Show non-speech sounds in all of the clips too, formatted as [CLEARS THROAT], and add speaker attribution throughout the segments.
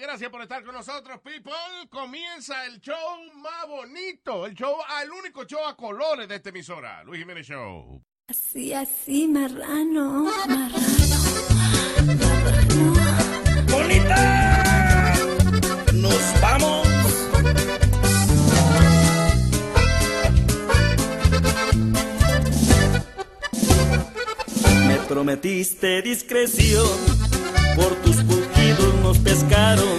Speaker 1: Gracias por estar con nosotros, people. Comienza el show más bonito, el show, el único show a colores de esta emisora, Luis Jiménez Show.
Speaker 2: Así, así, marrano, marrano,
Speaker 3: ¡Bonita! ¡Nos vamos! Me prometiste discreción, por tus pujidos nos pescaron,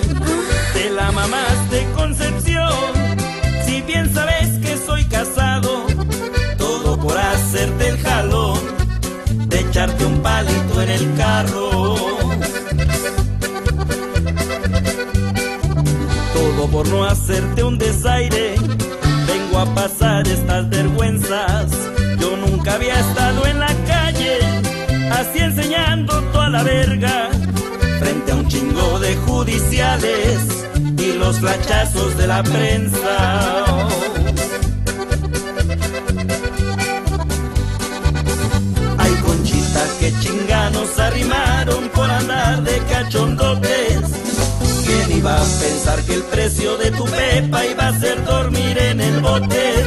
Speaker 3: te la mamaste Concepción, si bien sabes que soy casado, todo por hacerte el jalón, de echarte un palito en el carro. Todo por no hacerte un desaire. Vengo a pasar estas vergüenzas. Yo nunca había estado en la calle, así enseñando toda la verga. Judiciales y los flachazos de la prensa. Ay, conchita, que chinganos arrimaron por andar de cachondotes. ¿Quién iba a pensar que el precio de tu pepa iba a ser dormir en el bote?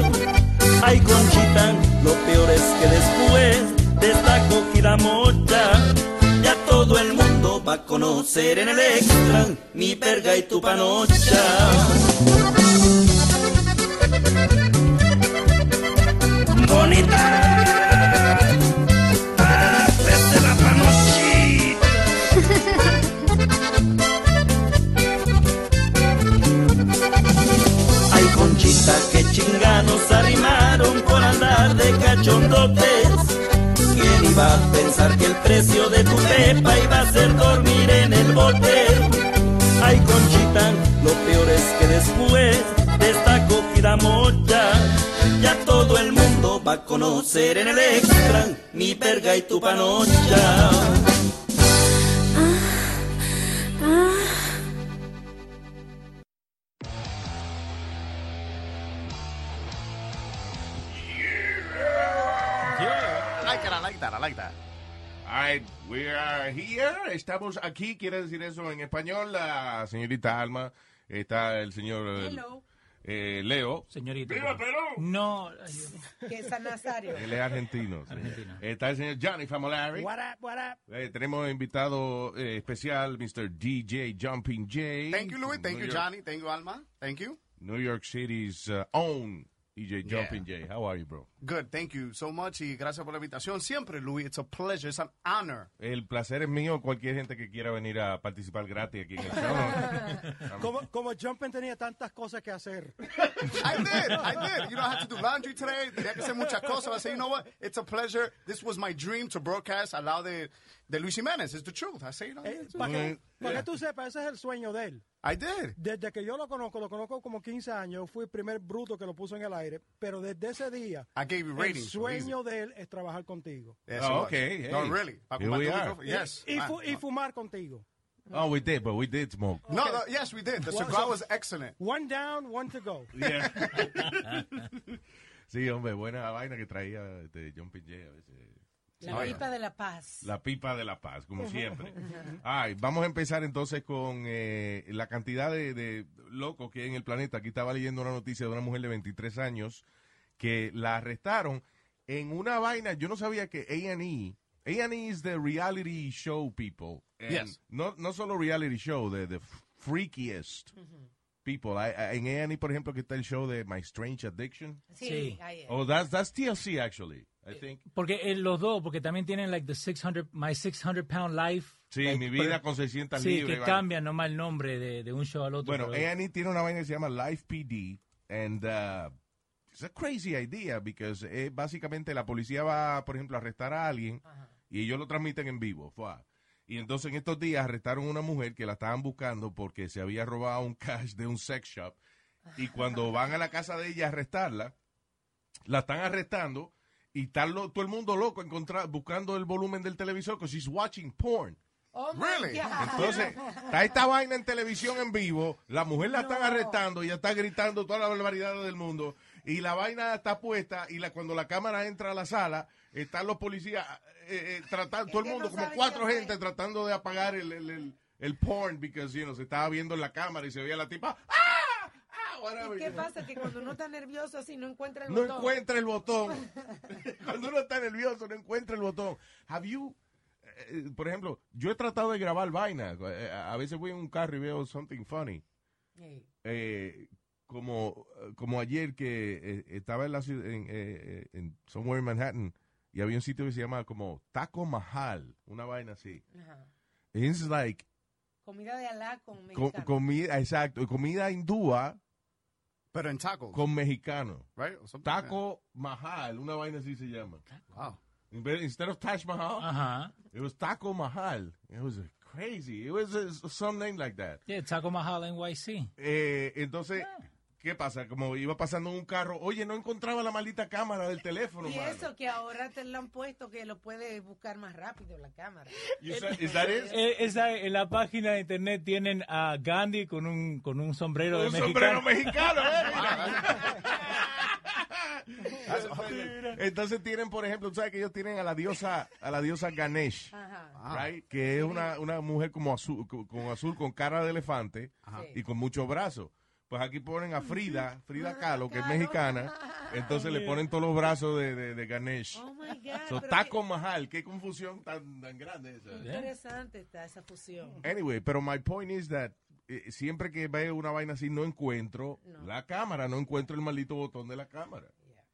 Speaker 3: Ay, Conchita, lo peor es que después de esta cogida mocha, conocer en el extra mi verga y tu panocha. ¡Bonita! ¡Hacete la panochita! Ay, Conchita, que chinganos arrimaron por andar de cachondotes. ¿Quién iba a pensar que el precio de tu pepa iba a ser dormir en el bote? Ay, Conchita, lo peor es que después de esta cogida mocha, ya todo el mundo va a conocer en el extra mi verga y tu panocha.
Speaker 1: We are here. Estamos aquí, quiere decir eso en español. La señorita Alma, está el señor
Speaker 4: Hello.
Speaker 1: eh, Leo.
Speaker 5: Señorita.
Speaker 1: ¡Viva Perú!
Speaker 5: No.
Speaker 4: que es San Nazario.
Speaker 1: Él es argentino.
Speaker 5: Argentino.
Speaker 1: Está el señor Johnny Famolari.
Speaker 4: What up, what up?
Speaker 1: Eh, tenemos invitado eh, especial, Mr. DJ Jumping J.
Speaker 6: Thank you, Louis. Thank
Speaker 1: New
Speaker 6: you,
Speaker 1: York-
Speaker 6: Johnny. Thank you, Alma. Thank you.
Speaker 1: New York City's uh, own DJ
Speaker 6: Yeah.
Speaker 1: Jumping J. How are you, bro?
Speaker 6: Good. Thank you so much. Y gracias por la invitación. Siempre, Louis. It's a pleasure. It's an honor.
Speaker 1: El placer es mío. Cualquier gente que quiera venir a participar gratis aquí en el show. [LAUGHS]
Speaker 7: Como, como Jumpin tenía tantas cosas que hacer. [LAUGHS]
Speaker 6: I did. I did. You know, I had to do laundry today. Tenía que hacer muchas cosas. I said, you know what? It's a pleasure. This was my dream to broadcast al lado de, de Luis Jiménez. It's the truth. I say, you know,
Speaker 7: Eh,
Speaker 6: it's-
Speaker 7: Para que, pa'
Speaker 6: yeah.
Speaker 7: que tú sepas, ese es el sueño de él.
Speaker 6: I did.
Speaker 7: Desde que yo lo conozco, lo conozco como 15 años, fui el primer bruto que lo puso en el aire, pero desde ese día,
Speaker 6: I gave you
Speaker 7: el
Speaker 6: ratings. easy.
Speaker 7: sueño de él es trabajar contigo.
Speaker 6: Yes,
Speaker 1: Oh, okay,
Speaker 6: No,
Speaker 1: hey.
Speaker 6: really. Pa'
Speaker 1: Here we are.
Speaker 6: Yes.
Speaker 7: Y, fu-
Speaker 6: Ah,
Speaker 7: y
Speaker 6: no.
Speaker 7: fumar contigo.
Speaker 1: Oh, we did, but we did smoke.
Speaker 6: No, no, yes, we did. The cigar
Speaker 7: so-
Speaker 6: was excellent.
Speaker 7: One down, one to go.
Speaker 1: Yeah. [LAUGHS] [LAUGHS] sí, hombre, buena vaina que traía este Jumping J a veces.
Speaker 4: La pipa de la paz.
Speaker 1: La pipa de la paz, como siempre. [LAUGHS] Ay, vamos a empezar entonces con eh, la cantidad de, de locos que hay en el planeta. Aquí estaba leyendo una noticia de una mujer de 23 años que la arrestaron en una vaina. Yo no sabía que A&E, A&E is the reality show people. And
Speaker 6: Yes.
Speaker 1: No, no solo reality show, the, the freakiest people. En A&E, por ejemplo, que está el show de My Strange Addiction.
Speaker 4: Sí,
Speaker 5: Sí.
Speaker 4: ahí es.
Speaker 1: Oh, that's, that's TLC, actually, I think.
Speaker 5: Porque eh, los dos, porque también tienen like the 600, my 600 pound life.
Speaker 1: Sí,
Speaker 5: like,
Speaker 1: mi vida
Speaker 5: pero-
Speaker 1: con 600
Speaker 5: Sí,
Speaker 1: libras.
Speaker 5: que cambian nomás el nombre de, de un show al otro.
Speaker 1: Bueno, A&E tiene una vaina que se llama Live PD, and uh, it's a crazy idea, because eh, básicamente la policía va, por ejemplo, a arrestar a alguien, y ellos lo transmiten en vivo. fuá. Y entonces en estos días arrestaron a una mujer que la estaban buscando porque se había robado un cash de un sex shop, y cuando van a la casa de ella a arrestarla, la están arrestando, y está lo- todo el mundo loco encontrar, buscando el volumen del televisor, because she's watching porn.
Speaker 4: Oh,
Speaker 6: Really?
Speaker 1: Entonces, está esta vaina en televisión en vivo, la mujer la están arrestando, ella está gritando toda la barbaridad del mundo, y la vaina está puesta, y la, cuando la cámara entra a la sala, están los policías, eh, eh, tratando, todo el mundo,
Speaker 4: no
Speaker 1: como cuatro gente tratando de apagar el, el- el- el porn because, you know, se estaba viendo en la cámara y se veía la tipa, ¡ah! Whatever.
Speaker 4: ¿Y qué pasa? Que cuando uno está nervioso así no encuentra el
Speaker 1: No
Speaker 4: botón.
Speaker 1: encuentra el botón. [LAUGHS] Cuando uno está nervioso, no encuentra el botón. Have you, eh, por ejemplo, yo he tratado de grabar vaina. Eh, A veces voy en un carro y veo something funny.
Speaker 4: Sí.
Speaker 1: Eh, como, como ayer que eh, estaba en la ciudad, en, eh, eh, en somewhere in Manhattan, y había un sitio que se llama como Taco Mahal, una vaina así.
Speaker 4: Ajá.
Speaker 1: It's like
Speaker 4: Comida de Alá con
Speaker 1: co-
Speaker 4: mexicano.
Speaker 1: comida, exacto, comida hindúa
Speaker 6: But in tacos,
Speaker 1: con mexicano.
Speaker 6: right?
Speaker 1: Taco Mahal, una vaina así se llama.
Speaker 6: Wow.
Speaker 1: Instead of Taj Mahal,
Speaker 5: Ajá.
Speaker 1: it was Taco Mahal. It was crazy. It was uh, some name like that.
Speaker 5: Yeah, Taco Mahal NYC.
Speaker 1: Eh, entonces, ¿qué pasa? Como iba pasando en un carro, oye, no encontraba la maldita cámara del teléfono,
Speaker 4: Y
Speaker 1: mano.
Speaker 4: eso que ahora te lo han puesto que lo puedes buscar más rápido la cámara. [LAUGHS]
Speaker 1: It?
Speaker 5: Eh, esa, en la página de internet tienen a Gandhi con un, con un sombrero de
Speaker 1: Un
Speaker 5: mexicano.
Speaker 1: sombrero mexicano, ¿eh? [LAUGHS] [LAUGHS] Entonces tienen, por ejemplo, sabes que ellos tienen a la diosa, a la diosa Ganesh,
Speaker 4: Ajá.
Speaker 1: right? Que es una, una mujer como azul, con, azul, con cara de elefante y con muchos brazos. Pues aquí ponen a Frida, Frida Kahlo, que es mexicana, entonces le ponen todos los brazos de, de, de Ganesh.
Speaker 4: Oh my God.
Speaker 1: So, Taco Mahal, qué confusión tan, tan grande esa.
Speaker 4: interesante está esa fusión.
Speaker 1: Anyway, pero my point is that eh, siempre que veo una vaina así no encuentro
Speaker 4: No.
Speaker 1: la cámara, no encuentro el maldito botón de la cámara.
Speaker 4: Yeah.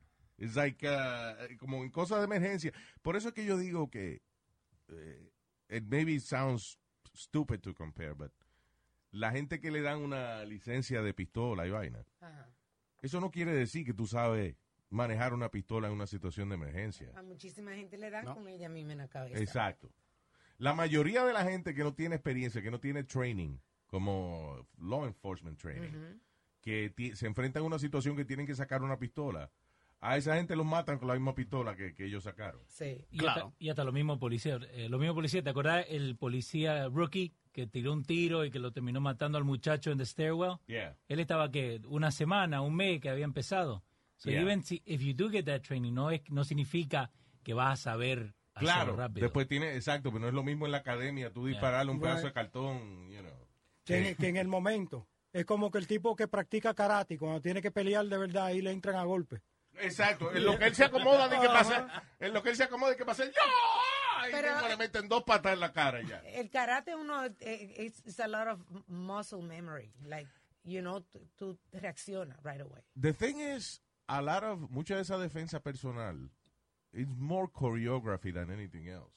Speaker 1: Es like, uh, como en cosas de emergencia. Por eso es que yo digo que eh, it maybe sounds stupid to compare, but la gente que le dan una licencia de pistola y vaina,
Speaker 4: Ajá.
Speaker 1: eso no quiere decir que tú sabes manejar una pistola en una situación de emergencia.
Speaker 4: A muchísima gente le dan
Speaker 6: No.
Speaker 4: con ella misma en la cabeza.
Speaker 1: Exacto. La mayoría de la gente que no tiene experiencia, que no tiene training, como law enforcement training, que se enfrentan a una situación que tienen que sacar una pistola, a esa gente los matan con la misma pistola que, que ellos sacaron.
Speaker 4: Sí.
Speaker 5: Y,
Speaker 6: Claro.
Speaker 5: hasta, y hasta los mismos policías. Eh, los mismos policías, ¿te acordás el policía rookie que tiró un tiro y que lo terminó matando al muchacho en the stairwell?
Speaker 1: Yeah.
Speaker 5: Él estaba que una semana, un mes que había empezado. So
Speaker 1: Yeah.
Speaker 5: even si, if you do get that training, no es no significa que vas a saber hacerlo
Speaker 1: Claro,
Speaker 5: rápido.
Speaker 1: después tiene, exacto, pero no es lo mismo en la academia, tú dispararle un pedazo de cartón, you know.
Speaker 7: que, en, que en el momento. Es como que el tipo que practica karate, cuando tiene que pelear de verdad, ahí le entran a golpe.
Speaker 1: Exacto, en lo que él se acomoda de que pasa, en lo que él se acomoda de que pasa, ¡yo! Y le meten dos patas en la cara ya.
Speaker 4: El karate uno eh, it's, it's a lot of muscle memory, like you know, tú- tú reaccionas right away.
Speaker 1: The thing is, a lot of, mucha de esa defensa personal, it's more choreography than anything else.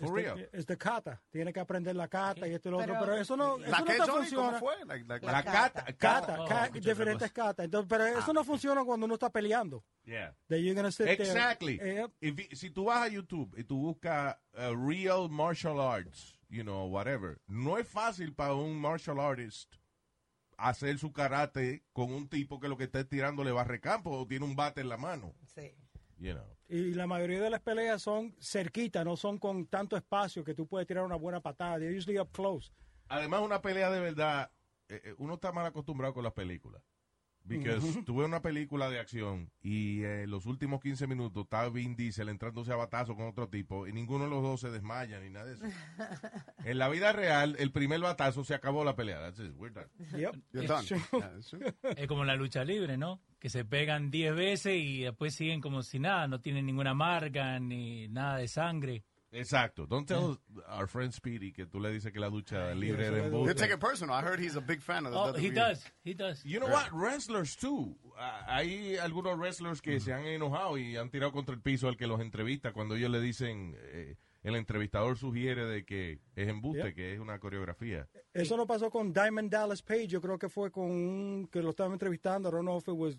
Speaker 1: For
Speaker 7: Este-
Speaker 1: real.
Speaker 7: Es de kata, tiene que aprender la kata y esto y lo otro,
Speaker 4: Pero-
Speaker 7: eso no, eso
Speaker 6: ¿La
Speaker 7: no
Speaker 6: qué,
Speaker 7: te
Speaker 6: Johnny?
Speaker 7: funciona.
Speaker 6: ¿Cómo fue? Like, like,
Speaker 1: La
Speaker 4: La
Speaker 1: cata,
Speaker 4: cata.
Speaker 7: Kata,
Speaker 5: Oh,
Speaker 7: ca-
Speaker 5: escucha
Speaker 7: diferentes katas. Entonces, pero eso no funciona cuando uno está peleando.
Speaker 1: Yeah.
Speaker 7: That you're gonna sit there,
Speaker 1: Exactly.
Speaker 7: eh,
Speaker 1: If si tú vas a YouTube y tú buscas uh, real martial arts, you know, whatever, no es fácil para un martial artist hacer su karate con un tipo que lo que está tirando le va a recampo o tiene un bate en la mano,
Speaker 4: Sí.
Speaker 1: You know.
Speaker 7: y la mayoría de las peleas son cerquita, no son con tanto espacio que tú puedes tirar una buena patada. They're usually up close.
Speaker 1: Además, una pelea de verdad, eh, eh, uno está mal acostumbrado con las películas. Because tuve una película de acción y eh, los últimos 15 minutos estaba Vin Diesel entrándose a batazo con otro tipo y ninguno de los dos se desmaya ni nada de eso. [LAUGHS] en la vida real, el primer batazo se acabó la pelea. That's it, we're done.
Speaker 7: Yep.
Speaker 6: You're
Speaker 5: Es
Speaker 6: done. Yeah.
Speaker 5: Es como la lucha libre, ¿no? Que se pegan 10 veces y después siguen como si nada, no tienen ninguna marca ni nada de sangre.
Speaker 1: Exacto. Don't tell our friend Speedy que tú le dices que la ducha libre
Speaker 7: es-
Speaker 6: You
Speaker 1: embuste.
Speaker 6: take it personal. I heard he's a big fan of the
Speaker 5: Oh, he
Speaker 6: WWE.
Speaker 5: does, he does.
Speaker 1: You know what? Wrestlers too. Hay algunos wrestlers que se han enojado y han tirado contra el piso al que los entrevista cuando ellos le dicen, eh, el entrevistador sugiere de que es embuste,
Speaker 7: Yep.
Speaker 1: que es una coreografía.
Speaker 7: Eso no pasó con Diamond Dallas Page, yo creo que fue con un que lo estaban entrevistando, I don't know if it was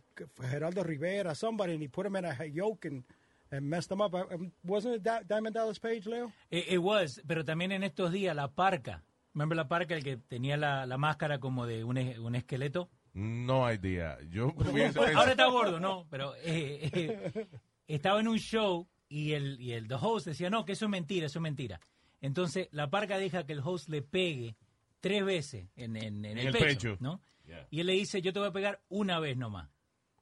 Speaker 7: Geraldo Rivera, somebody, and he put him in a yoke and, and messed him up. Um, Wasn't it Da- Diamond Dallas Page, Leo?
Speaker 5: It, it was, pero también en estos días la parca. Remember la parca, el que tenía la, la máscara como de un, un esqueleto?
Speaker 1: No idea. Yo [LAUGHS]
Speaker 5: Ahora está gordo, no, pero eh, eh, [LAUGHS] estaba en un show y el, y el the host decía, no, que eso es mentira, eso es mentira. Entonces la parca deja que el host le pegue tres veces en, en- en el,
Speaker 1: el
Speaker 5: pecho,
Speaker 1: pecho.
Speaker 5: ¿no?
Speaker 1: Yeah.
Speaker 5: Y él le dice, yo te voy a pegar una vez nomás.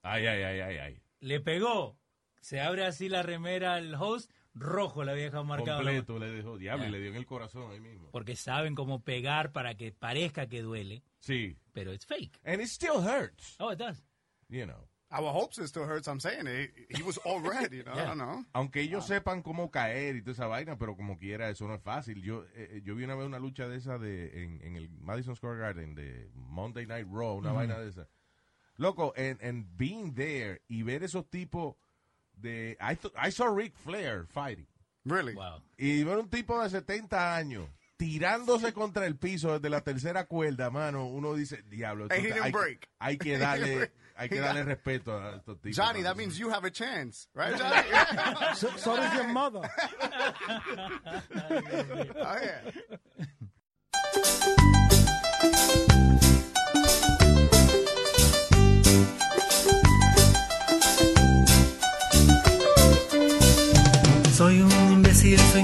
Speaker 1: Ay, ay, ay, ay, ay.
Speaker 5: Le pegó, se abre así la remera al host, rojo le había dejado marcado.
Speaker 1: Completo le dejó. Diablo, y
Speaker 5: Yeah.
Speaker 1: le dio en el corazón ahí mismo.
Speaker 5: Porque saben cómo pegar para que parezca que duele,
Speaker 1: Sí.
Speaker 5: pero it's fake.
Speaker 1: And it still hurts,
Speaker 5: Oh, it does.
Speaker 1: you know.
Speaker 6: Our hopes it still hurts. I'm saying it. He was all red, you know. I don't know.
Speaker 1: Aunque ellos sepan cómo caer y toda esa vaina, pero como quiera, eso no es fácil. Yo eh, eh, yo vi una vez una lucha de esa de, en, en el Madison Square Garden de Monday Night Raw, una vaina de esa. Loco, and, and being there y ver esos tipos de... I, th- I saw Ric Flair fighting.
Speaker 6: Really?
Speaker 5: Wow.
Speaker 1: Y ver un tipo de 70 años tirándose contra el piso desde la tercera cuerda, mano, uno dice, diablo, esto hay,
Speaker 6: break.
Speaker 1: hay que [LAUGHS] darle, hay que darle respeto a estos tipos.
Speaker 6: Johnny,
Speaker 1: mano.
Speaker 6: that means you have a chance, right, [LAUGHS] Johnny?
Speaker 7: So, so does your mother. [LAUGHS]
Speaker 6: oh, yeah.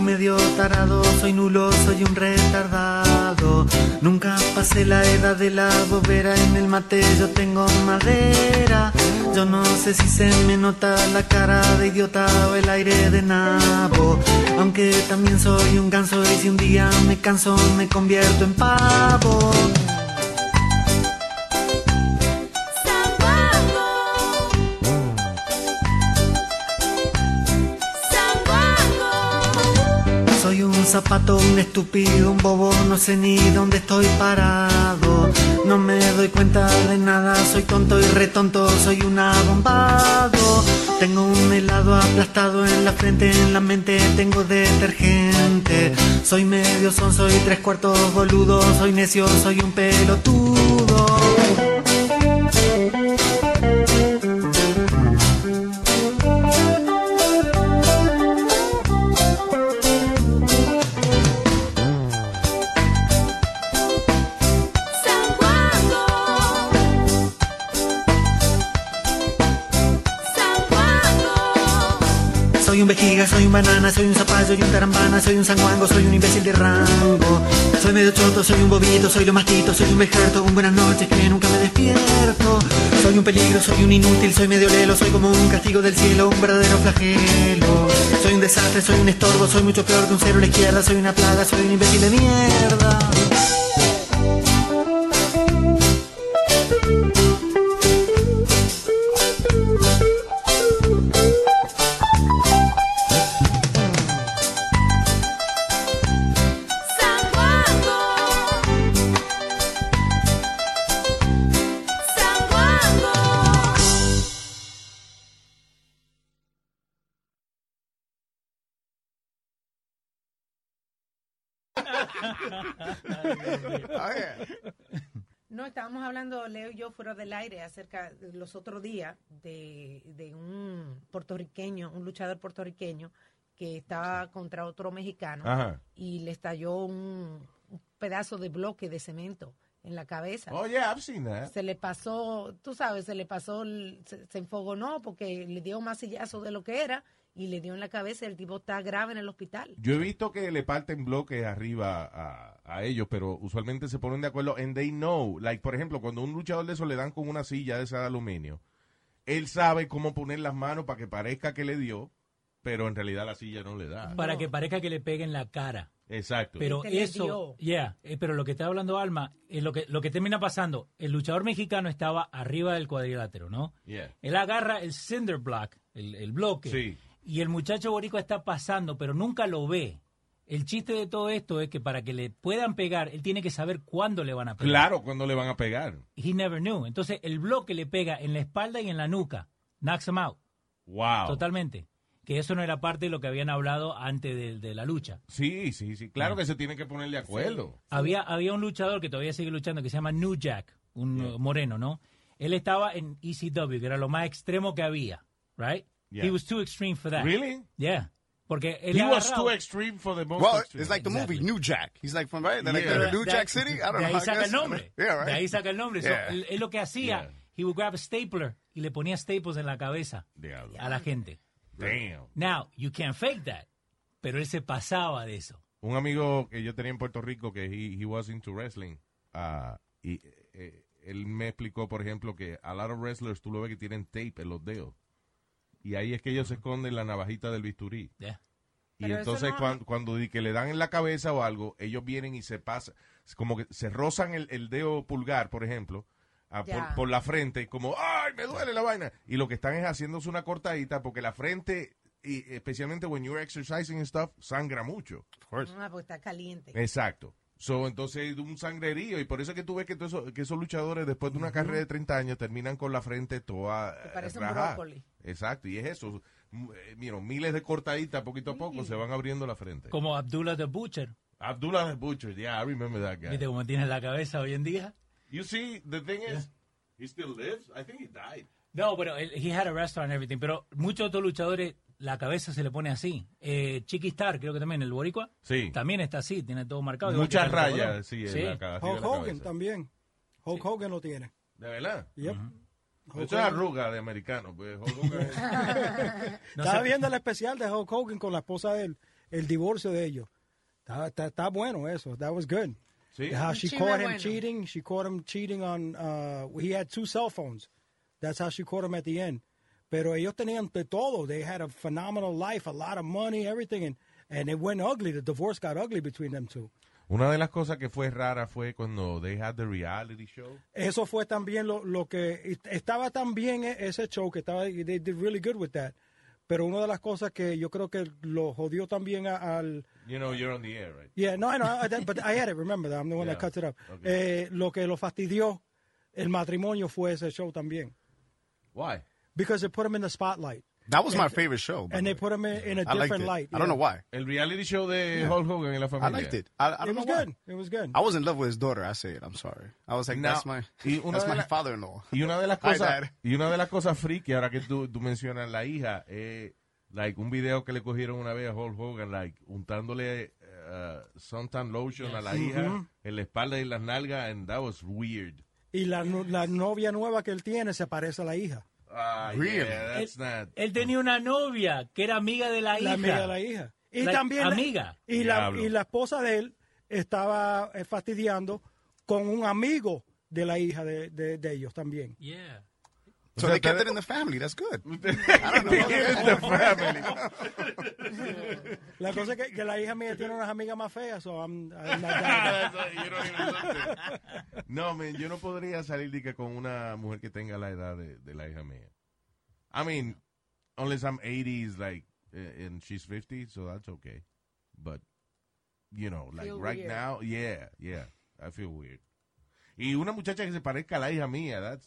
Speaker 8: Medio tarado, soy nulo, soy un retardado. Nunca pasé la edad de la bobera, en el mate yo tengo madera. Yo no sé si se me nota la cara de idiota o el aire de nabo. Aunque también soy un ganso y si un día me canso me convierto en pavo. Zapato, un estúpido, un bobo, no sé ni dónde estoy parado. No me doy cuenta de nada, soy tonto y retonto, soy un abombado. Tengo un helado aplastado en la frente, en la mente tengo detergente. Soy medio son, soy tres cuartos boludo, soy necio, soy un pelotudo. Soy un sanguango, soy un imbécil de rango. Soy medio choto, soy un bobito, soy lo mastito, soy un vejerto, un buenas noches que nunca me despierto. Soy un peligro, soy un inútil, soy medio lelo, soy como un castigo del cielo, un verdadero flagelo. Soy un desastre, soy un estorbo, soy mucho peor que un cero a la izquierda, soy una plaga, soy un imbécil de mierda.
Speaker 4: Hablando, Leo y yo, fuera del aire, acerca de los otros días de, de un puertorriqueño, un luchador puertorriqueño que estaba contra otro mexicano
Speaker 1: Ajá.
Speaker 4: y le estalló un, un pedazo de bloque de cemento en la cabeza.
Speaker 1: Oh, yeah, I've seen that.
Speaker 4: Se le pasó, tú sabes, se le pasó, se, se enfogonó porque le dio más sillazo de lo que era y le dio en la cabeza. El tipo está grave en el hospital.
Speaker 1: Yo he visto que le parten bloques arriba a, a ellos, pero usualmente se ponen de acuerdo and they know. Like, por ejemplo, cuando un luchador de eso le dan con una silla de esa de aluminio, él sabe cómo poner las manos para que parezca que le dio, pero en realidad la silla no le da.
Speaker 5: Para que parezca que le peguen la cara.
Speaker 1: Exacto.
Speaker 5: Pero
Speaker 4: Que le
Speaker 5: eso, yeah, eh, pero lo que está hablando Alma, es lo que lo que termina pasando, el luchador mexicano estaba arriba del cuadrilátero, ¿no?
Speaker 1: Yeah.
Speaker 5: Él agarra el cinder block, el, el bloque,
Speaker 1: Sí.
Speaker 5: Y el muchacho boricua está pasando, pero nunca lo ve. El chiste de todo esto es que para que le puedan pegar, él tiene que saber cuándo le van a pegar.
Speaker 1: Claro, cuando le van a pegar.
Speaker 5: He never knew. Entonces, el bloque le pega en la espalda y en la nuca. Knocks him out.
Speaker 1: Wow.
Speaker 5: Totalmente. Que eso no era parte de lo que habían hablado antes de, de la lucha.
Speaker 1: Sí, sí, sí. Claro que se tiene que poner de acuerdo.
Speaker 5: Había, había un luchador que todavía sigue luchando que se llama New Jack, un
Speaker 1: Yeah.
Speaker 5: uh, moreno, ¿no? Él estaba en ECW, que era lo más extremo que había, right?
Speaker 1: Yeah.
Speaker 5: He was too extreme for that.
Speaker 1: Really?
Speaker 5: Yeah. Porque él
Speaker 1: He was too extreme for the most
Speaker 6: Well,
Speaker 1: extreme.
Speaker 6: it's like the
Speaker 5: Exactly.
Speaker 6: movie New Jack. He's like from right, They're like
Speaker 1: Yeah.
Speaker 6: the New Jack City. I don't
Speaker 5: de
Speaker 6: know.
Speaker 5: ahí saca el nombre. [LAUGHS]
Speaker 6: Yeah, right.
Speaker 5: De ahí saca el nombre. So,
Speaker 6: Yeah.
Speaker 5: él, él lo que hacía,
Speaker 1: Yeah.
Speaker 5: he would grab a stapler y le ponía staples en la cabeza
Speaker 1: Diablo.
Speaker 5: a la gente.
Speaker 1: Damn.
Speaker 5: Now, you can't fake that. Pero él se pasaba de eso.
Speaker 1: Un amigo que yo tenía en Puerto Rico que he, he was into wrestling. ah, y eh, él me explicó, por ejemplo, que a lot of wrestlers tú lo ves que tienen tape en los dedos. Y ahí es que ellos se esconden la navajita del bisturí.
Speaker 5: Yeah.
Speaker 1: Y
Speaker 4: Pero
Speaker 1: entonces
Speaker 4: no-
Speaker 1: cuan- cuando, di que le dan en la cabeza o algo, ellos vienen y se pasan, como que se rozan el, el dedo pulgar, por ejemplo, a- por, la frente, como, ¡ay, me duele la vaina! Y lo que están es haciéndose una cortadita porque la frente, y especialmente when you're exercising and stuff, sangra mucho.
Speaker 6: Of course.
Speaker 4: Ah, porque está caliente.
Speaker 1: Exacto. So, entonces un sangrerío y por eso es que tú ves que, esos, que esos luchadores después de una carrera de 30 años terminan con la frente toda
Speaker 4: Que
Speaker 1: eh,
Speaker 4: parece un brócoli.
Speaker 1: Exacto, y es eso. M- eh, mira, miles de cortaditas poquito a poco se van abriendo la frente.
Speaker 5: Como Abdullah the Butcher.
Speaker 1: Abdullah the Butcher, yeah, I remember that guy.
Speaker 5: ¿Viste cómo tiene la cabeza hoy en día?
Speaker 1: You see, the thing is, he still lives. I think he died.
Speaker 5: No, pero él- he had a restaurant and everything. Pero muchos otros luchadores, la cabeza se le pone así. Eh, Chiqui Star, creo que también, el boricua.
Speaker 1: Sí.
Speaker 5: También está así, tiene todo marcado.
Speaker 1: Muchas rayas, sí, en la
Speaker 7: Hulk
Speaker 1: la
Speaker 7: Hogan también. Hulk Hogan lo tiene.
Speaker 1: ¿De verdad?
Speaker 7: Yep. Hulk
Speaker 1: Eso es arruga de americano. Pues, Hulk Hogan es- [LAUGHS]
Speaker 5: No
Speaker 7: Estaba
Speaker 5: sé-
Speaker 7: viendo el especial de Hulk Hogan con la esposa de él, el divorcio de ellos. Está, está, está bueno eso. That was good.
Speaker 1: Sí.
Speaker 7: How she
Speaker 4: chisme
Speaker 7: caught him
Speaker 4: bueno.
Speaker 7: cheating. She caught him cheating on. Uh, he had two cell phones. That's how she caught him at the end. Pero ellos tenían de todo. They had a phenomenal life, a lot of money, everything, and and it went ugly. The divorce got ugly between them two.
Speaker 1: Una de las cosas que fue rara fue cuando they had the reality show.
Speaker 7: Eso fue también lo, lo que estaba tan bien e- ese show que estaba they did really good with that. Pero una de las cosas que yo creo que lo jodió también a- al
Speaker 1: You know, you're on the air, right?
Speaker 7: Yeah, no, I know, I, but I had it. Remember that I'm the one
Speaker 1: Yeah.
Speaker 7: that cuts it up.
Speaker 1: Okay.
Speaker 7: Eh, lo que lo fastidió el matrimonio fue ese show también,
Speaker 1: Why?
Speaker 7: Because it put him in the spotlight
Speaker 6: That was my favorite show.
Speaker 7: and
Speaker 6: the
Speaker 7: they
Speaker 6: way.
Speaker 7: put him in, in a
Speaker 6: I
Speaker 7: different light.
Speaker 6: I don't know
Speaker 7: yeah.
Speaker 6: why.
Speaker 1: El reality show de Hulk Hogan en la
Speaker 6: I
Speaker 1: familia.
Speaker 6: liked it. I, I don't
Speaker 7: It was
Speaker 6: know why.
Speaker 7: good. It was good.
Speaker 6: I was in love with his daughter. I say it. I'm sorry. I was like,
Speaker 1: Now,
Speaker 6: that's my, that's my
Speaker 1: la-
Speaker 6: father-in-law.
Speaker 1: Y una de las [LAUGHS] cosas, y una de las cosas freaky, ahora que tú, tú mencionas la hija, eh, like un video que le cogieron una vez a Hulk Hogan, like untándole uh, suntan lotion a la hija en la espalda y las nalgas, and that was weird.
Speaker 7: Y la, la novia nueva que él tiene se parece a la hija,
Speaker 1: Ah,
Speaker 6: Really?
Speaker 1: yeah, that's not.
Speaker 5: Él tenía una novia que era amiga de la,
Speaker 7: la
Speaker 5: hija.
Speaker 7: amiga de la hija. Y
Speaker 5: La
Speaker 7: también la-
Speaker 5: amiga.
Speaker 7: y la, y la esposa de él estaba eh, fastidiando con un amigo de la hija de, de, de ellos también.
Speaker 5: Yeah.
Speaker 6: So they kept it in the family. That's good. [LAUGHS] [LAUGHS]
Speaker 1: The family.
Speaker 7: La cosa es que, que la hija mía tiene unas amigas más feas, so I'm, not
Speaker 1: there. no, man, yo no podría salir de que con una mujer que tenga la edad de, de la hija mía. I mean, unless I'm 80s, like, eh, and she's 50, so that's okay. But, you know, like
Speaker 4: Feel
Speaker 1: right
Speaker 4: weird.
Speaker 1: now, yeah, yeah, I feel weird. Y una muchacha que se parezca a la hija mía, that's,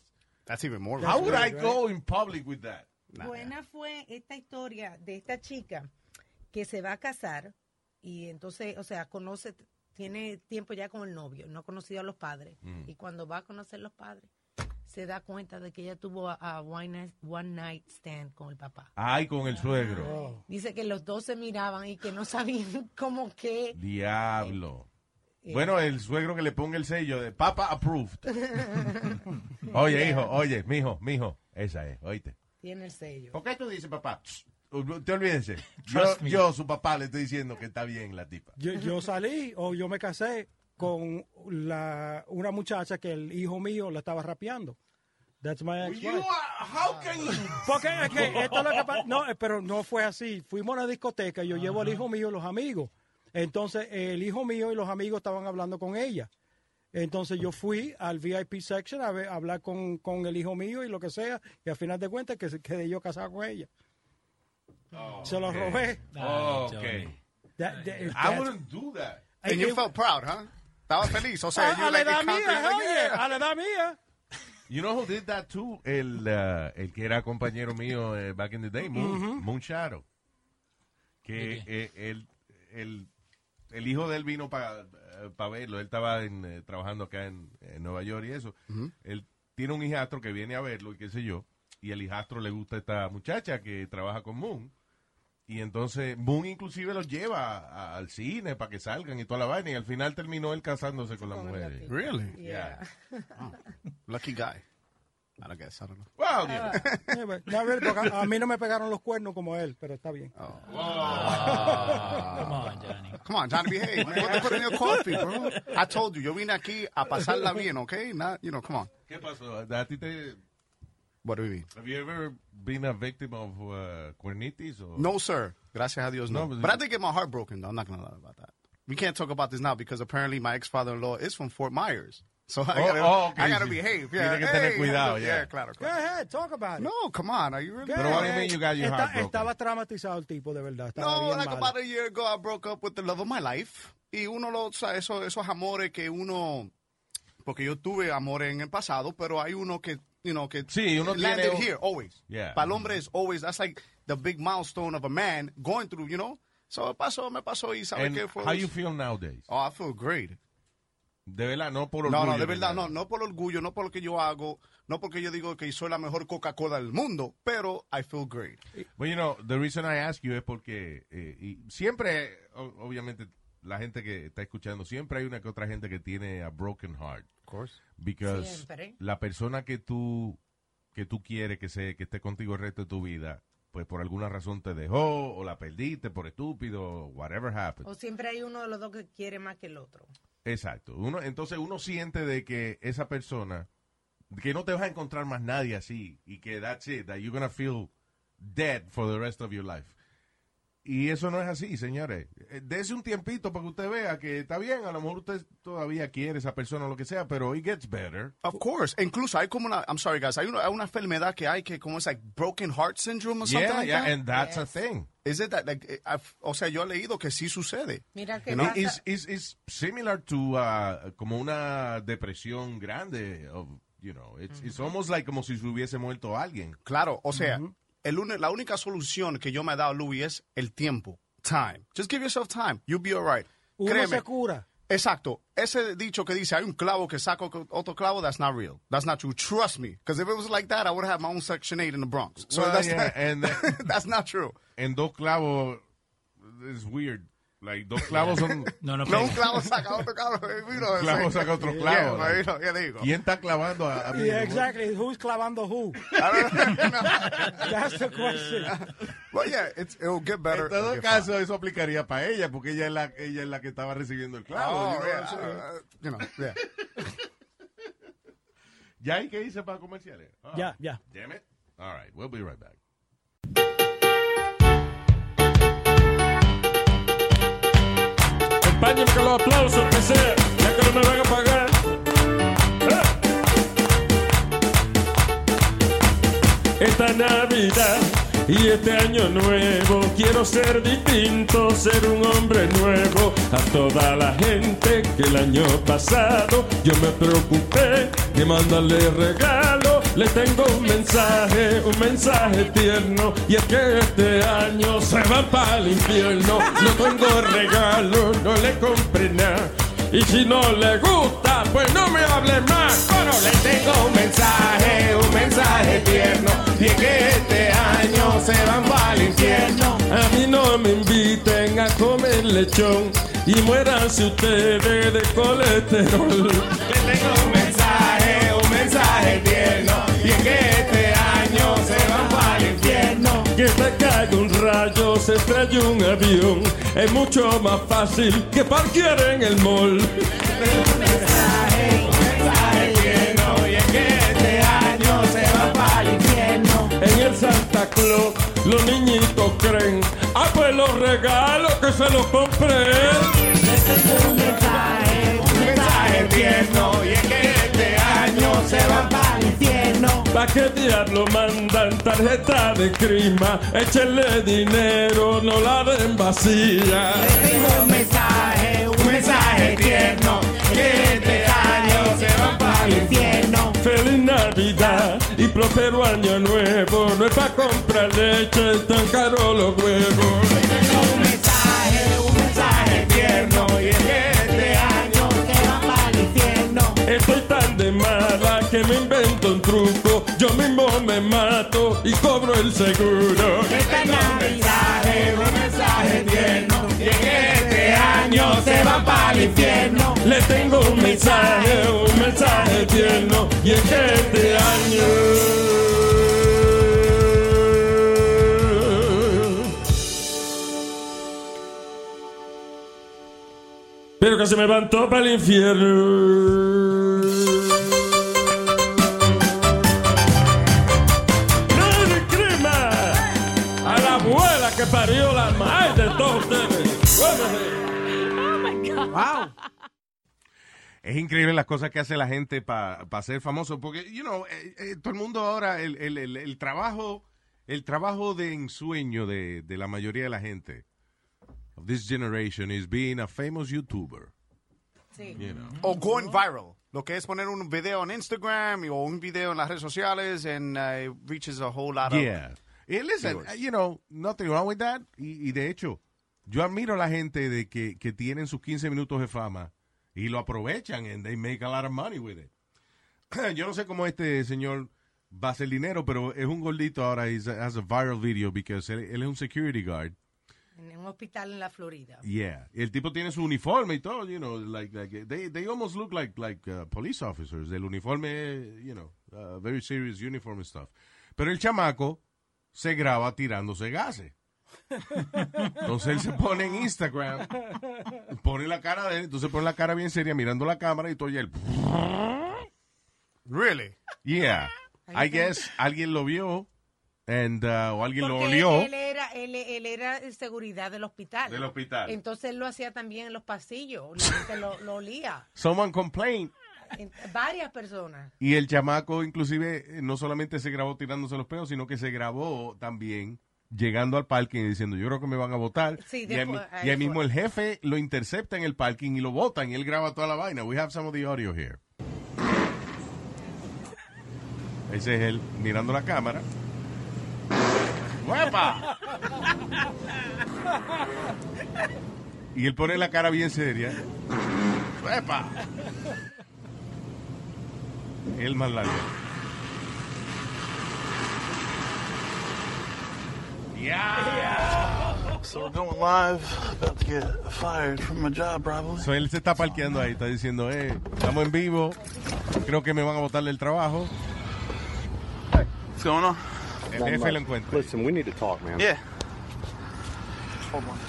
Speaker 6: That's even more.
Speaker 1: how would I go in public with that?
Speaker 4: Buena fue esta historia de esta chica que se va a casar y entonces, o sea, conoce, tiene tiempo ya con el novio, no ha conocido a los padres.
Speaker 1: Mm.
Speaker 4: Y cuando va a conocer los padres, se da cuenta de que ella tuvo a, a one, night, one night stand con el papá.
Speaker 1: Ay, con el suegro.
Speaker 7: Oh.
Speaker 4: Dice que los dos se miraban y que no sabían [LAUGHS] cómo que...
Speaker 1: Diablo.
Speaker 4: Eh,
Speaker 1: Bueno, el suegro que le ponga el sello de Papa Approved. [LAUGHS] oye, hijo, oye, mijo, mijo, esa es, oíste.
Speaker 4: Tiene el sello.
Speaker 1: ¿Por qué tú dices, papá? Te olvídense. Yo, su papá, le estoy diciendo que está bien la tipa.
Speaker 7: Yo, yo salí o yo me casé con la, una muchacha que el hijo mío la estaba rapeando. That's my ex
Speaker 1: You are- how can you-
Speaker 7: Porque es que esto es lo que No, eh, pero no fue así. Fuimos a una discoteca, yo llevo al hijo mío y los amigos. Entonces, el hijo mío y los amigos estaban hablando con ella. Entonces, yo fui al VIP section a, ver- a hablar con, con el hijo mío y lo que sea. Y al final de cuentas, que se- quedé yo casado con ella. Se lo robé.
Speaker 1: Oh,
Speaker 5: Ay,
Speaker 1: ok.
Speaker 5: Johnny.
Speaker 7: That- that-
Speaker 1: I wouldn't do that.
Speaker 6: And you
Speaker 7: Eh,
Speaker 6: felt proud, huh? Estaba feliz. O sea,
Speaker 7: a,
Speaker 6: you
Speaker 7: a la edad
Speaker 6: it
Speaker 7: mía, a la edad mía.
Speaker 1: You know who did that too? El, uh, el que era compañero mío eh, back in the day, Moon, Moon Shadow. Que eh, el, el, el hijo de él vino para verlo. Él estaba en, eh, trabajando acá en, en Nueva York y eso. Él tiene un hijastro que viene a verlo y qué sé yo. Y el hijastro le gusta esta muchacha que trabaja con Moon. Y entonces Moon inclusive los lleva a- al cine para que salgan y toda la vaina. Y al final terminó él casándose con la
Speaker 4: Con
Speaker 1: mujer.
Speaker 4: la.
Speaker 6: Really?
Speaker 4: Yeah.
Speaker 6: Lucky guy. I don't guess. I don't know.
Speaker 1: Wow, yeah.
Speaker 7: But [LAUGHS] not really, porque a, a mí no me pegaron los cuernos como él, pero está bien.
Speaker 5: Come on, Johnny.
Speaker 6: Come on, Johnny, behave, man. What they put in your coffee, bro? I told you, yo vine aquí a pasarla bien, okay? Not, you know, come on.
Speaker 1: ¿Qué pasó? ¿A ti te,
Speaker 6: What do you mean?
Speaker 1: Have you ever been a victim of uh, cuernitis? Or?
Speaker 6: No, sir. Gracias a Dios, no.
Speaker 1: No, but-
Speaker 6: but I did get my heart broken, though. I'm not going to lie about that. We can't talk about this now because apparently my ex-father-in-law is from Fort Myers. So I
Speaker 1: Oh,
Speaker 6: gotta,
Speaker 1: oh, okay.
Speaker 6: I gotta behave.
Speaker 1: Tiene
Speaker 6: Yeah,
Speaker 1: que tener
Speaker 6: hey,
Speaker 1: cuidado,
Speaker 6: yeah,
Speaker 1: yeah.
Speaker 6: claro,
Speaker 7: Go
Speaker 6: claro.
Speaker 7: ahead, talk about it.
Speaker 6: No, come on. Are you really?
Speaker 7: Go
Speaker 1: Pero what do you mean you got your
Speaker 7: Está-
Speaker 1: heart broken?
Speaker 7: Estaba traumatizado el tipo, de verdad. Estaba
Speaker 6: No,
Speaker 7: bien
Speaker 6: like
Speaker 7: malo.
Speaker 6: about a year ago, I broke up with the love of my life. Y uno, lo, o sea, eso, esos amores que uno, porque yo tuve amores en el pasado, pero hay uno que, you know, que
Speaker 1: Sí, uno
Speaker 6: landed
Speaker 1: tiene
Speaker 6: here always.
Speaker 1: Yeah.
Speaker 6: Para el hombre es always, that's like the big milestone of a man going through, you know. So me pasó, me pasó y sabe
Speaker 1: And
Speaker 6: qué fue.
Speaker 1: how you feel nowadays?
Speaker 6: Oh, I feel great.
Speaker 1: De verdad, no por
Speaker 6: No,
Speaker 1: orgullo.
Speaker 6: no, de
Speaker 1: ni
Speaker 6: verdad, no, no por orgullo, no por lo que yo hago, no porque yo digo que soy la mejor Coca-Cola del mundo, pero I feel great.
Speaker 1: Well, you know, the reason I ask you es porque eh, y siempre, obviamente, la gente que está escuchando, siempre hay una que otra gente que tiene a broken heart.
Speaker 6: Of course.
Speaker 1: Because
Speaker 4: Siempre.
Speaker 1: la persona que tú que tú quieres que se que esté contigo el resto de tu vida, pues por alguna razón te dejó o la perdiste por estúpido, whatever happened.
Speaker 4: O siempre hay uno de los dos que quiere más que el otro.
Speaker 1: Exacto. Uno, entonces uno siente de que esa persona, que no te vas a encontrar más nadie así y que that's it, that you're gonna feel dead for the rest of your life. Y eso no es así, señores. Eh, Dese un tiempito para que usted vea que está bien, a lo mejor usted todavía quiere esa persona o lo que sea, pero it gets better.
Speaker 6: Of course. Incluso hay como una, I'm sorry guys, hay una, hay una enfermedad que hay que como es like broken heart syndrome or something
Speaker 1: Yeah,
Speaker 6: like
Speaker 1: yeah,
Speaker 6: that.
Speaker 1: and that's a thing.
Speaker 6: Is it that like eh, I've- o sea, yo he leído que sí sucede.
Speaker 4: Mira que
Speaker 6: You know?
Speaker 4: pasa-
Speaker 1: It's, it's, it's similar to uh, como una depresión grande. Of, you know, it's, it's almost like como si se hubiese muerto alguien.
Speaker 6: Claro, o sea, el la única solución que yo me he dado, Louis, es el tiempo. Time. Just give yourself time. You'll be all right.
Speaker 7: Uno
Speaker 6: Créeme.
Speaker 7: se cura.
Speaker 6: Exacto. Ese dicho que dice, hay un clavo que saca otro clavo, that's not real. That's not true. Trust me. Because if it was like that, I would have my own Section 8 in the Bronx. So
Speaker 1: Well,
Speaker 6: that's,
Speaker 1: yeah,
Speaker 6: not, [LAUGHS]
Speaker 1: and-
Speaker 6: that's not true.
Speaker 1: En dos clavos, it's weird. Like, dos clavos son... [LAUGHS]
Speaker 5: No, no, [LAUGHS]
Speaker 6: No un clavo saca otro clavo. It's
Speaker 1: clavo
Speaker 6: like-
Speaker 1: saca otro
Speaker 6: Yeah,
Speaker 1: clavo.
Speaker 6: yeah, there you go.
Speaker 1: ¿Quién está clavando a, a mí?
Speaker 7: Yeah, exactly. Who's clavando who? [LAUGHS]
Speaker 6: I don't know.
Speaker 7: That's the question.
Speaker 6: But yeah, it's, it'll get better.
Speaker 1: En todo caso, eso aplicaría para ella, porque ella es la, ella es la que estaba recibiendo el clavo.
Speaker 6: Oh,
Speaker 1: you know,
Speaker 6: yeah,
Speaker 1: eso-
Speaker 6: uh, you know, yeah.
Speaker 1: ¿Ya hay que irse para comerciales? Ah,
Speaker 7: Ya, ya.
Speaker 1: Damn it. All right, we'll be right back.
Speaker 9: Acompáñenme con los aplausos, que sea, ya que no me van a pagar. ¡Ah! Esta Navidad y este año nuevo quiero ser distinto, ser un hombre nuevo. A toda la gente que el año pasado yo me preocupé de mandarle regalo. Le tengo un mensaje, un mensaje tierno. Y es que este año se va para el infierno. No tengo regalo, no le compré nada. Y si no le gusta, pues no me hable más. Pero le tengo un mensaje, un mensaje tierno. Y es que este año se van para el infierno. A mí no me inviten a comer lechón. Y muéranse ustedes de colesterol. Le tengo un mensaje, un mensaje tierno. Y es que este año se van para el infierno. Que te caiga un rayo, se estrella un avión. Es mucho más fácil que parquear en el mall. Un mensaje, un mensaje tierno. Y es que este año se va para el infierno. En el Santa Claus, los niñitos creen. Ah, pues los regalos que se los compré. Un mensaje, un mensaje tierno. Y es que este año se va para el infierno. ¿Pa' qué diablo mandan tarjeta de crima? Échenle dinero, no la den vacía. tengo un mensaje, un mensaje tierno. Que este año se va para el infierno. Feliz Navidad y próspero año nuevo. No es pa' comprar leche, tan caro los huevos. Tengo un mensaje, un mensaje tierno. Y es que este año se va para el infierno. Estoy de mala que me invento un truco. Yo mismo me mato y cobro el seguro. Este es un mensaje, un mensaje tierno. Y que este año se va para el infierno. Le tengo un mensaje, un mensaje tierno. Y que este año. Pero que se me levantó para el infierno.
Speaker 1: Es increíble las cosas que hace la gente para ser famoso, porque, you know, eh, eh, todo el mundo ahora, el, el- el- el trabajo, el trabajo de ensueño de, de la mayoría de la gente of this generation is being a famous YouTuber.
Speaker 4: Sí.
Speaker 1: You know.
Speaker 6: O going viral. Lo que es poner un video en Instagram o un video en las redes sociales and uh, it reaches a whole lot of...
Speaker 1: Yeah. Y listen,
Speaker 6: viewers.
Speaker 1: you know, nothing wrong with that. Y, y de hecho, yo admiro a la gente de que, que tienen sus 15 minutos de fama y lo aprovechan and they make a lot of money with it. [CLEARS THROAT] Yo no sé cómo este señor va a hacer dinero, pero es un gordito ahora, he's a- has a viral video because él, él es un security guard.
Speaker 4: En un hospital en la Florida.
Speaker 1: Yeah. El tipo tiene su uniforme y todo, you know, like, like they, they almost look like, like uh, police officers. El uniforme, you know, uh, very serious uniform and stuff. Pero el chamaco se graba tirándose gases. Entonces él se pone en Instagram, pone la cara de él, entonces pone la cara bien seria mirando la cámara y todo y él,
Speaker 6: Really?
Speaker 1: yeah. I guess alguien lo vio and, uh, o alguien lo olió.
Speaker 4: Él, era, él, él era de seguridad del hospital.
Speaker 1: Del hospital.
Speaker 4: Entonces él lo hacía también en los pasillos. La gente lo, lo olía.
Speaker 1: Someone complained
Speaker 4: En- varias personas.
Speaker 1: Y el chamaco, inclusive, eh, no solamente se grabó tirándose los peos, sino que se grabó también llegando al parking y diciendo, yo creo que me van a votar.
Speaker 4: Sí,
Speaker 1: y ahí, y mismo el jefe lo intercepta en el parking y lo votan y él graba toda la vaina. We have some of the audio here. Ese es él mirando la cámara. ¡Huepa! Y él pone la cara bien seria. ¡Huepa! El más largo.
Speaker 10: So we're going live. About to get fired from my job, probably.
Speaker 1: So, él se está parqueando ahí, está diciendo, eh, estamos en vivo, creo que me van a botar del trabajo.
Speaker 10: What's going on?
Speaker 1: El jefe lo encuentra.
Speaker 11: Listen, we need to talk, man.
Speaker 10: Yeah.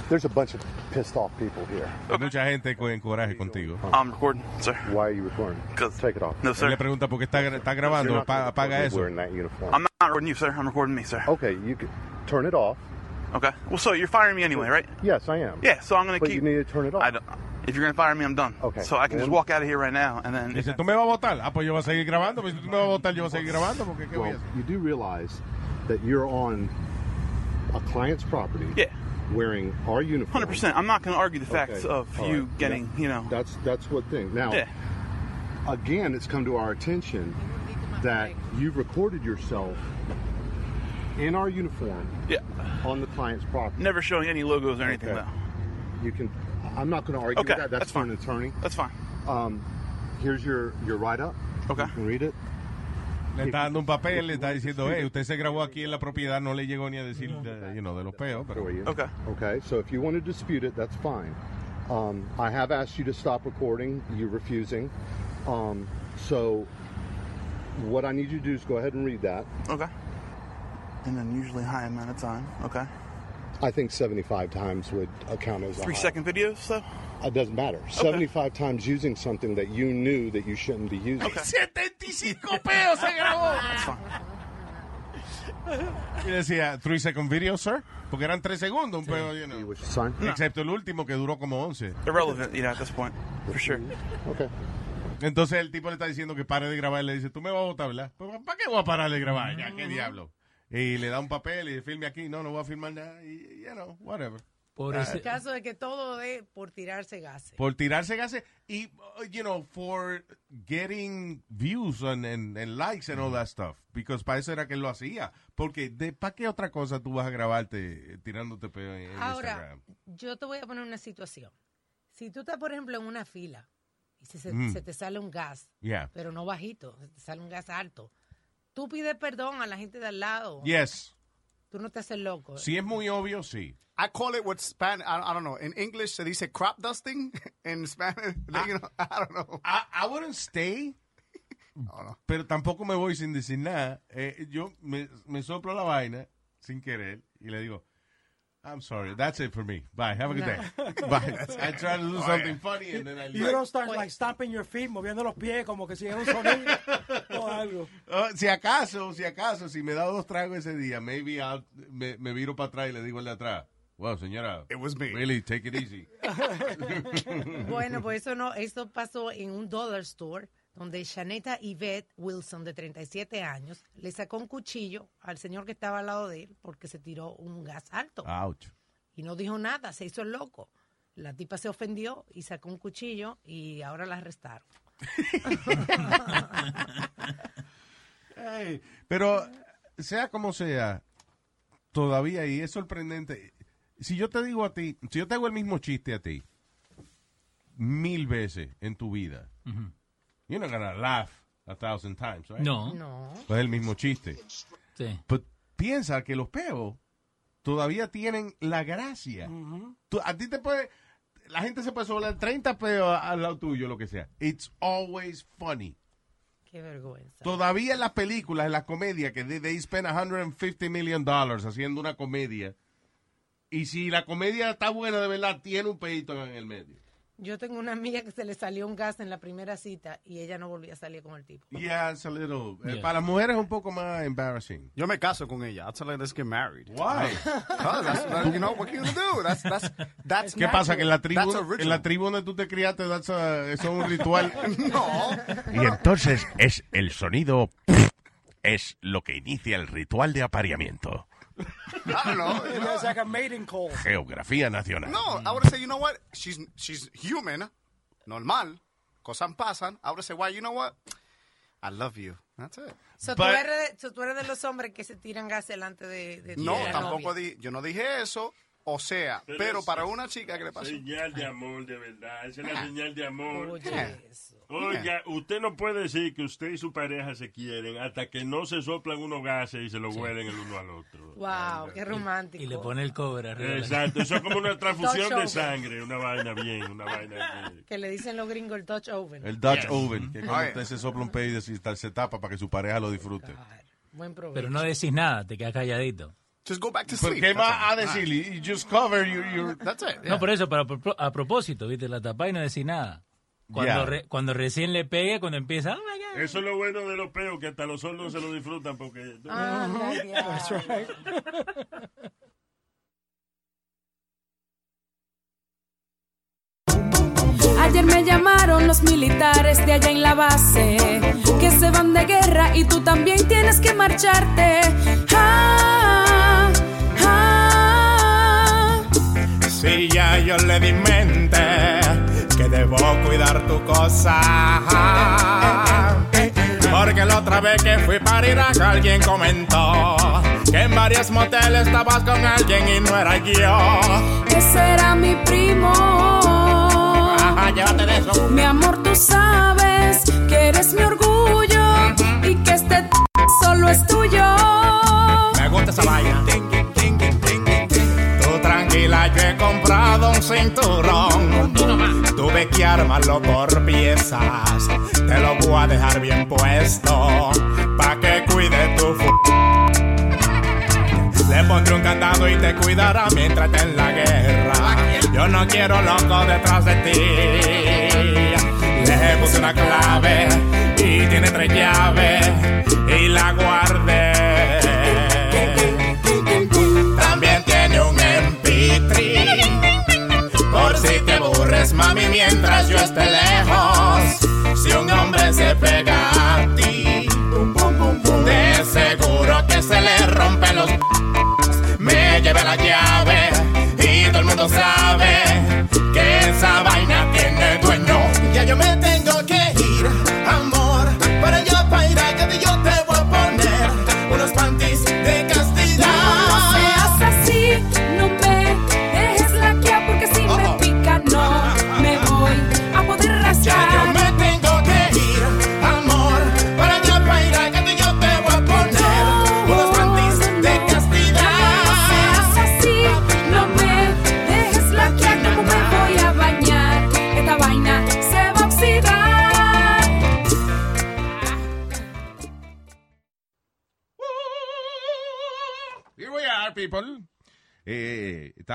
Speaker 11: There's a bunch of pissed off people here.
Speaker 1: Hay mucha gente con coraje contigo.
Speaker 10: I'm recording, sir.
Speaker 11: Why are you recording? Take it off.
Speaker 10: No,
Speaker 1: Él
Speaker 10: sir.
Speaker 1: le pregunta por qué está, está
Speaker 11: You're
Speaker 1: grabando,
Speaker 11: not
Speaker 1: Pa-
Speaker 11: gonna
Speaker 1: apaga
Speaker 11: record me
Speaker 1: eso.
Speaker 11: Wearing that uniform.
Speaker 10: I'm not recording you, sir. I'm recording me, sir.
Speaker 11: Okay, you can turn it off.
Speaker 10: Okay. Well, so you're firing me anyway, right?
Speaker 11: Yes, I am.
Speaker 10: Yeah. So I'm gonna
Speaker 11: But
Speaker 10: keep.
Speaker 11: you need to turn it off.
Speaker 10: I don't, if you're gonna fire me, I'm done.
Speaker 11: Okay.
Speaker 10: So I can just
Speaker 11: Then-
Speaker 10: walk out of here right now, and then.
Speaker 1: Dice, ¿tú me vas a votar? Ah, pues yo voy a seguir grabando. Pues si tú me vas a votar, yo voy a seguir grabando. Porque ¿qué voy a
Speaker 11: Well,
Speaker 1: hacer?
Speaker 11: you do realize that you're on a client's property.
Speaker 10: Yeah.
Speaker 11: Wearing our uniform.
Speaker 10: Hundred percent. I'm not gonna argue the facts
Speaker 11: Okay,
Speaker 10: of
Speaker 11: all
Speaker 10: you
Speaker 11: right.
Speaker 10: getting,
Speaker 11: Yeah.
Speaker 10: you know.
Speaker 11: That's that's what thing. Now,
Speaker 10: Yeah.
Speaker 11: again, it's come to our attention that you've recorded yourself in our uniform
Speaker 10: Yeah.
Speaker 11: on the client's property.
Speaker 10: Never showing any logos or anything
Speaker 11: Okay.
Speaker 10: though.
Speaker 11: You can. I'm not going to argue
Speaker 10: Okay,
Speaker 11: with that. That's,
Speaker 10: that's fine.
Speaker 11: an attorney.
Speaker 10: That's fine.
Speaker 11: Um, here's your your write up.
Speaker 10: Okay.
Speaker 11: You can read it.
Speaker 1: Le está dando un papel, le está diciendo, eh, usted se grabó aquí en la propiedad, no le llegó ni a decir, de, you know, de los peos. Pero,
Speaker 11: for.
Speaker 10: Okay.
Speaker 11: Okay. So if you want to dispute it, that's fine. Um, I have asked you to stop recording. You're refusing. Um, so what I need you to do is go ahead and read that.
Speaker 10: Okay. And then usually high amount of time. Okay.
Speaker 11: I think 75 times would account as a
Speaker 10: Three
Speaker 11: high.
Speaker 10: second videos, though.
Speaker 11: It doesn't matter. 75 times using something that you knew that you shouldn't be using.
Speaker 10: Okay.
Speaker 1: 75 peos se grabó.
Speaker 10: That's fine.
Speaker 1: Y decía, three second video, sir. Porque eran tres segundos, un peo, you
Speaker 11: You
Speaker 1: know. Excepto el último que duró como 11.
Speaker 10: Irrelevant, you know, at this point, for sure.
Speaker 11: Okay.
Speaker 1: Entonces el tipo le está diciendo que pare de grabar. Le dice, tú me vas a votar, ¿verdad? Pues, ¿Para qué voy a parar de grabar? Ya, ¿qué diablo? Y le da un papel y dice, filme aquí. No, no voy a filmar nada. Y, you know, whatever.
Speaker 5: Por
Speaker 1: Ah,
Speaker 5: ese-
Speaker 4: El caso es que todo es por tirarse gases.
Speaker 1: Por tirarse gases y, uh, you know, for getting views and, and, and likes and all that stuff. Because para eso era que él lo hacía. Porque, de ¿para qué otra cosa tú vas a grabarte eh, tirándote peo en, en
Speaker 4: Ahora,
Speaker 1: Instagram?
Speaker 4: yo te voy a poner una situación. Si tú estás, por ejemplo, en una fila y se, se-
Speaker 1: Mm.
Speaker 4: se te sale un gas,
Speaker 1: Yeah.
Speaker 4: pero no bajito, se te sale un gas alto, tú pides perdón a la gente de al lado.
Speaker 1: Yes.
Speaker 4: Tú no te haces loco.
Speaker 1: Si es muy obvio, sí.
Speaker 6: I call it what Spanish, I, I don't know. In English, se dice crop dusting. [LAUGHS] In Spanish, [LAUGHS] you know, I don't know.
Speaker 1: I, I wouldn't stay, [LAUGHS] pero tampoco me voy sin decir nada. Eh, yo me, me soplo la vaina sin querer y le digo, I'm sorry, that's it for me. Bye, have a good day. [LAUGHS] Bye. I try to do something funny and then I
Speaker 7: You
Speaker 1: leave.
Speaker 7: don't start like stomping your feet, moviendo los pies como que si es un sonido [LAUGHS] o algo.
Speaker 1: Oh, si acaso, si acaso, si me da dos tragos ese día, maybe I'll- me, me viro para atrás y le digo al de atrás, Wow, señora.
Speaker 6: It was me.
Speaker 1: Really, take it easy. [LAUGHS]
Speaker 4: Bueno, pues eso no, esto pasó en un dollar store donde Shaneta Yvette Wilson, de 37 años, le sacó un cuchillo al señor que estaba al lado de él porque se tiró un gas alto.
Speaker 1: Ouch.
Speaker 4: Y no dijo nada, se hizo el loco. La tipa se ofendió y sacó un cuchillo y ahora la arrestaron. [LAUGHS]
Speaker 1: Hey, pero sea como sea, todavía y es sorprendente. Si yo te digo a ti, si yo te hago el mismo chiste a ti mil veces en tu vida, you're not gonna laugh a thousand times, right?
Speaker 5: No.
Speaker 4: No.
Speaker 1: Pues es el mismo chiste.
Speaker 5: Sí.
Speaker 1: Pero piensa que los peos todavía tienen la gracia. Tú- a ti te puede, la gente se puede sobrar 30 peos al lado tuyo, lo que sea. It's always funny.
Speaker 4: Qué vergüenza.
Speaker 1: Todavía en las películas, en las comedias, que they, they spend 150 million dollars haciendo una comedia. Y si la comedia está buena de verdad, tiene un pedito en el medio.
Speaker 4: Yo tengo una amiga que se le salió un gas en la primera cita y ella no volvió a salir con el tipo.
Speaker 1: Yeah, it's a little. eh,
Speaker 5: Yeah.
Speaker 1: para las mujeres es un poco más embarrassing.
Speaker 6: Yo me caso con ella. I'll tell her let's get married.
Speaker 1: Why?
Speaker 6: That's, that- you know, what you gonna do? That's, that's, that's
Speaker 1: ¿Qué pasa? Que en la tribu,
Speaker 6: That's
Speaker 1: en la tribu donde tú te criaste, that's a- eso es un ritual. [LAUGHS]
Speaker 6: No.
Speaker 12: Y entonces es el sonido es lo que inicia el ritual de apareamiento.
Speaker 6: I don't know.
Speaker 7: like a mating call.
Speaker 12: Geografía nacional.
Speaker 6: No, I would say, you know what? She's she's human, normal. Cosas pasan. I would say, why? You know what? I love you. That's it.
Speaker 4: So, tú,
Speaker 1: But-
Speaker 4: eres, de- so, tú eres de los hombres que se tiran gas delante de, de
Speaker 6: No,
Speaker 4: de la
Speaker 6: tampoco
Speaker 4: novia.
Speaker 6: di, yo no dije eso. O sea,
Speaker 9: Pero
Speaker 6: para una chica que le pasó.
Speaker 9: Señal de amor, de verdad. Esa es la señal de amor.
Speaker 4: Oye, eso.
Speaker 9: Oiga, usted no puede decir que usted y su pareja se quieren hasta que no se soplan unos gases y se los huelen el uno al otro.
Speaker 4: Wow, qué romántico.
Speaker 5: Y le pone el cobre arriba.
Speaker 9: Exacto, eso es como una transfusión de sangre, una vaina bien, una vaina que-
Speaker 4: Que le dicen los gringos el touch oven.
Speaker 1: El Dutch
Speaker 9: Yes.
Speaker 1: Oven, que cuando usted se sopla un pedido se tapa para que su pareja lo disfrute.
Speaker 4: Buen provecho.
Speaker 5: Pero no decís nada, te quedas calladito.
Speaker 6: Just go back to
Speaker 1: ¿Pero
Speaker 6: sleep.
Speaker 1: ¿Qué
Speaker 6: That's
Speaker 1: más a
Speaker 6: it.
Speaker 1: decirle? You just cover your... your- [LAUGHS]
Speaker 6: That's it. yeah.
Speaker 5: No, por eso, pero a pro- a propósito, viste, la tapa y no decís nada. Cuando,
Speaker 1: Yeah.
Speaker 5: re- cuando recién le pegue, cuando empieza, oh my God.
Speaker 9: Eso es lo bueno de los peos, que hasta los sordos se lo disfrutan porque... [LAUGHS]
Speaker 7: That's right.
Speaker 2: Ayer me llamaron los militares de allá en la base, que se van de guerra y tú también tienes que marcharte. Ah,
Speaker 13: Si ya yo le di mente que debo cuidar tu cosa. Porque la otra vez que fui para Irak alguien comentó que en varios moteles estabas con alguien y no era yo.
Speaker 2: Ese era mi primo.
Speaker 13: Ajá, llévate de eso.
Speaker 2: Mi amor, tú sabes que eres mi orgullo y que este solo es tuyo.
Speaker 13: Me gusta esa vaina. Tranquila, yo he comprado un cinturón. Tuve que armarlo por piezas. Te lo voy a dejar bien puesto. Pa' que cuide tu fu Le pondré un candado y te cuidará mientras esté en la guerra. Yo no quiero loco detrás de ti.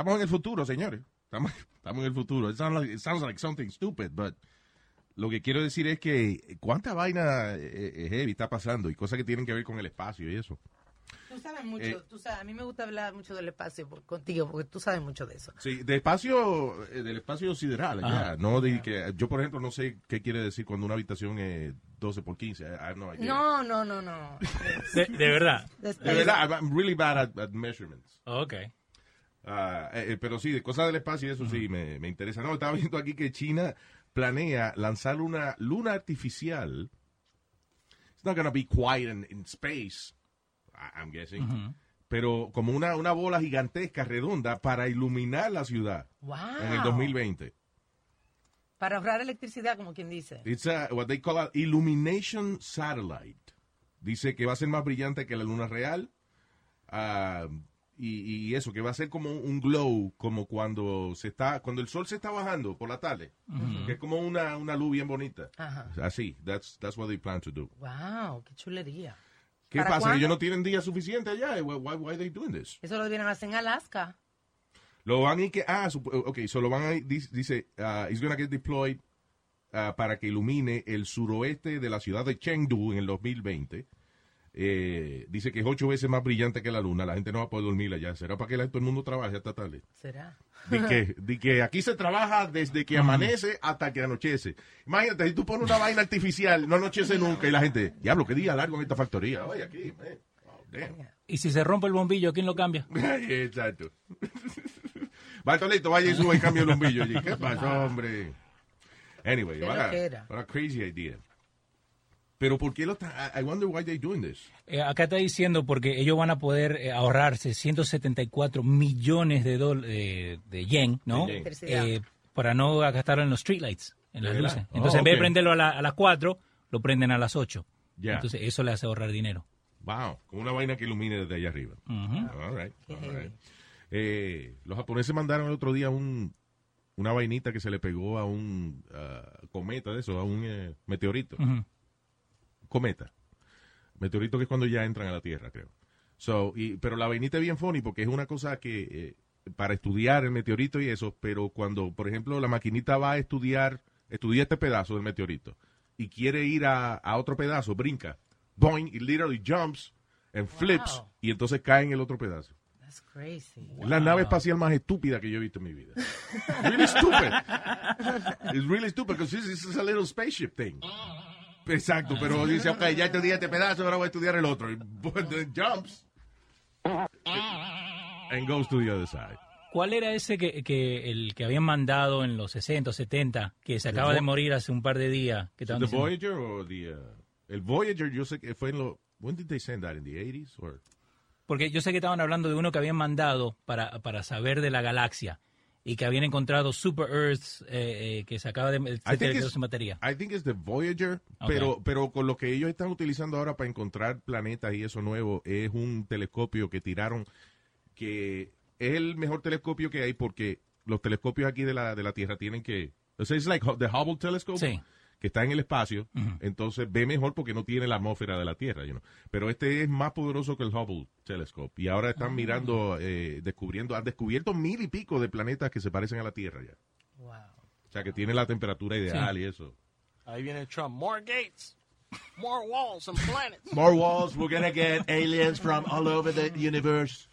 Speaker 1: Estamos en el futuro, señores. Estamos, estamos en el futuro. It sounds, like, it sounds like something stupid, but lo que quiero decir es que cuánta vaina eh, eh, heavy está pasando y cosas que tienen que ver con el espacio y eso.
Speaker 4: Tú sabes mucho,
Speaker 1: Eh,
Speaker 4: tú sabes, a mí me gusta hablar mucho del espacio por- contigo porque tú sabes mucho de eso.
Speaker 1: Sí, de espacio, eh, del espacio sideral, ya. No de que, yo, por ejemplo, no sé qué quiere decir cuando una habitación es 12 por 15. I have no idea.
Speaker 4: No, no, no, no. [LAUGHS]
Speaker 5: De, de verdad.
Speaker 4: De
Speaker 1: De verdad, I'm really bad at, at measurements.
Speaker 5: Ok.
Speaker 1: Ah, eh, pero sí, de cosas del espacio, eso sí me, me interesa. No, estaba viendo aquí que China planea lanzar una luna artificial. It's not gonna be quiet in, in space, I'm guessing. Pero como una, una bola gigantesca, redonda, para iluminar la ciudad
Speaker 4: Wow.
Speaker 1: en el 2020.
Speaker 4: Para ahorrar electricidad, como quien dice.
Speaker 1: It's a, what they call an illumination satellite. Dice que va a ser más brillante que la luna real. ah, y, y eso, que va a ser como un glow, como cuando se está, cuando el sol se está bajando por la tarde. Que es como una, una luz bien bonita.
Speaker 4: Ajá.
Speaker 1: Así, that's, that's what they plan to do.
Speaker 4: Wow, qué chulería.
Speaker 1: ¿Qué
Speaker 4: ¿Para
Speaker 1: pasa?
Speaker 4: cuándo?
Speaker 1: Que ellos no tienen día suficiente allá. Why, why, why they doing this?
Speaker 4: Eso lo debieron hacer en Alaska.
Speaker 1: Lo van a ir que, ah, ok, so lo van a ir, dice, dice, uh, it's gonna get deployed uh, para que ilumine el suroeste de la ciudad de Chengdu en el 2020. Eh, dice que es ocho veces más brillante que la luna. La gente no va a poder dormir allá. ¿Será para que la- todo el mundo trabaje hasta tarde?
Speaker 4: ¿Será?
Speaker 1: Di que, di que aquí se trabaja desde que amanece hasta que anochece. Imagínate, si tú pones una vaina artificial, no anochece nunca y la gente, diablo, qué día largo en esta factoría. Oye, aquí, man. Oh.
Speaker 5: Y si se rompe el bombillo, ¿quién lo cambia? [LAUGHS]
Speaker 1: Exacto. [LAUGHS] Bartolito, vaya y sube y cambia el bombillo allí. ¿Qué pasó, hombre? Anyway,
Speaker 5: Qué
Speaker 1: what a, what a crazy idea. Pero ¿por qué lo está? I I wonder why they doing this.
Speaker 5: Eh, acá está diciendo porque ellos van a poder eh, ahorrarse 174 millones de, dol- eh, de yen, ¿no?
Speaker 4: De yen.
Speaker 5: Eh, para no gastarlo en los streetlights, en las
Speaker 1: ¿De verdad?
Speaker 5: luces. Entonces,
Speaker 1: Oh,
Speaker 5: en vez de
Speaker 1: ok.
Speaker 5: prenderlo a, la- a las 4, lo prenden a las 8.
Speaker 1: Ya.
Speaker 5: Entonces, eso le hace ahorrar dinero.
Speaker 1: Wow, con una vaina que ilumine desde allá arriba.
Speaker 5: Ujú.
Speaker 1: All right, all right. Eh, los japoneses mandaron el otro día un, una vainita que se le pegó a un ah, cometa de eso, a un eh, meteorito.
Speaker 5: Ujú.
Speaker 1: Cometa. Meteorito que es cuando ya entran a la Tierra, creo. So, y, pero la vainita es bien funny porque es una cosa que eh, para estudiar el meteorito y eso, pero cuando, por ejemplo, la maquinita va a estudiar, estudia este pedazo del meteorito y quiere ir a, a otro pedazo, brinca, boing, it literally jumps and flips
Speaker 4: Wow.
Speaker 1: y entonces cae en el otro pedazo.
Speaker 4: That's crazy.
Speaker 1: La nave espacial más estúpida que yo he visto en mi vida. really stupid. [LAUGHS] It's really stupid because this is a little spaceship thing. Exacto, pero dice, ok, ya estudié este pedazo, ahora voy a estudiar el otro. Y then jumps and goes to the other side.
Speaker 5: ¿Cuál era ese que, que el que habían mandado en los 60 o 70, que se acaba
Speaker 1: The
Speaker 5: de morir hace un par de días? Que estaban
Speaker 1: ¿The
Speaker 5: diciendo-
Speaker 1: Voyager o the... uh, el Voyager, yo sé que fue en los... When did they send that? In the 80s? Or?
Speaker 5: Porque yo sé que estaban hablando de uno que habían mandado para, para saber de la galaxia y que habían encontrado super Earths eh, eh, que se acaba de sin batería.
Speaker 1: I think it's the Voyager, pero, pero con lo que ellos están utilizando ahora para encontrar planetas y eso nuevo, es un telescopio que tiraron que es el mejor telescopio que hay porque los telescopios aquí de la, de la Tierra tienen que... O sea, es like the Hubble Telescope.
Speaker 5: Sí.
Speaker 1: Que está en el espacio, entonces ve mejor porque no tiene la atmósfera de la Tierra. you know. Pero este es más poderoso que el Hubble Telescope. Y ahora están mirando, eh, descubriendo, han descubierto mil y pico de planetas que se parecen a la Tierra ya.
Speaker 4: Wow.
Speaker 1: O sea, que tiene la temperatura ideal
Speaker 10: Sí.
Speaker 1: y eso.
Speaker 10: Ahí viene Trump. More gates. More walls and planets. [LAUGHS]
Speaker 12: More walls. We're gonna get aliens from all over the universe.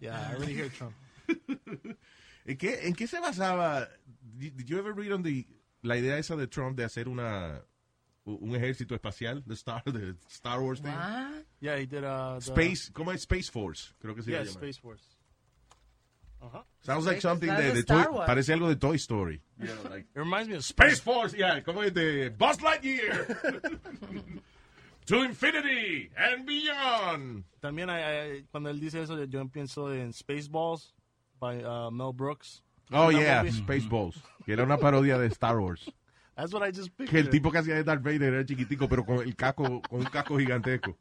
Speaker 10: Yeah, I already hear Trump. [LAUGHS]
Speaker 1: ¿En qué, ¿En qué se basaba? Did you ever read on the, la idea esa de Trump de hacer una un ejército espacial, the Star, the Star Wars thing?
Speaker 10: Yeah, he did uh, the-
Speaker 1: Space, ¿cómo es? Space Force, creo que se
Speaker 10: Yeah,
Speaker 1: llama.
Speaker 10: Space Force. Uh-huh.
Speaker 1: Sounds like something de,
Speaker 10: the
Speaker 1: de Toy- parece algo de Toy Story.
Speaker 10: It reminds me of
Speaker 1: Space Force, yeah, ¿cómo es de Buzz Lightyear? [LAUGHS] to infinity and beyond.
Speaker 10: También I- I- cuando él dice eso, yo pienso en Spaceballs by uh, Mel Brooks.
Speaker 1: Oh, yeah,
Speaker 10: movie?
Speaker 1: Spaceballs, que era una parodia de Star Wars.
Speaker 10: That's what I just
Speaker 1: Que el tipo que hacía de Darth Vader era chiquitico, pero con el casco, con un casco gigantesco.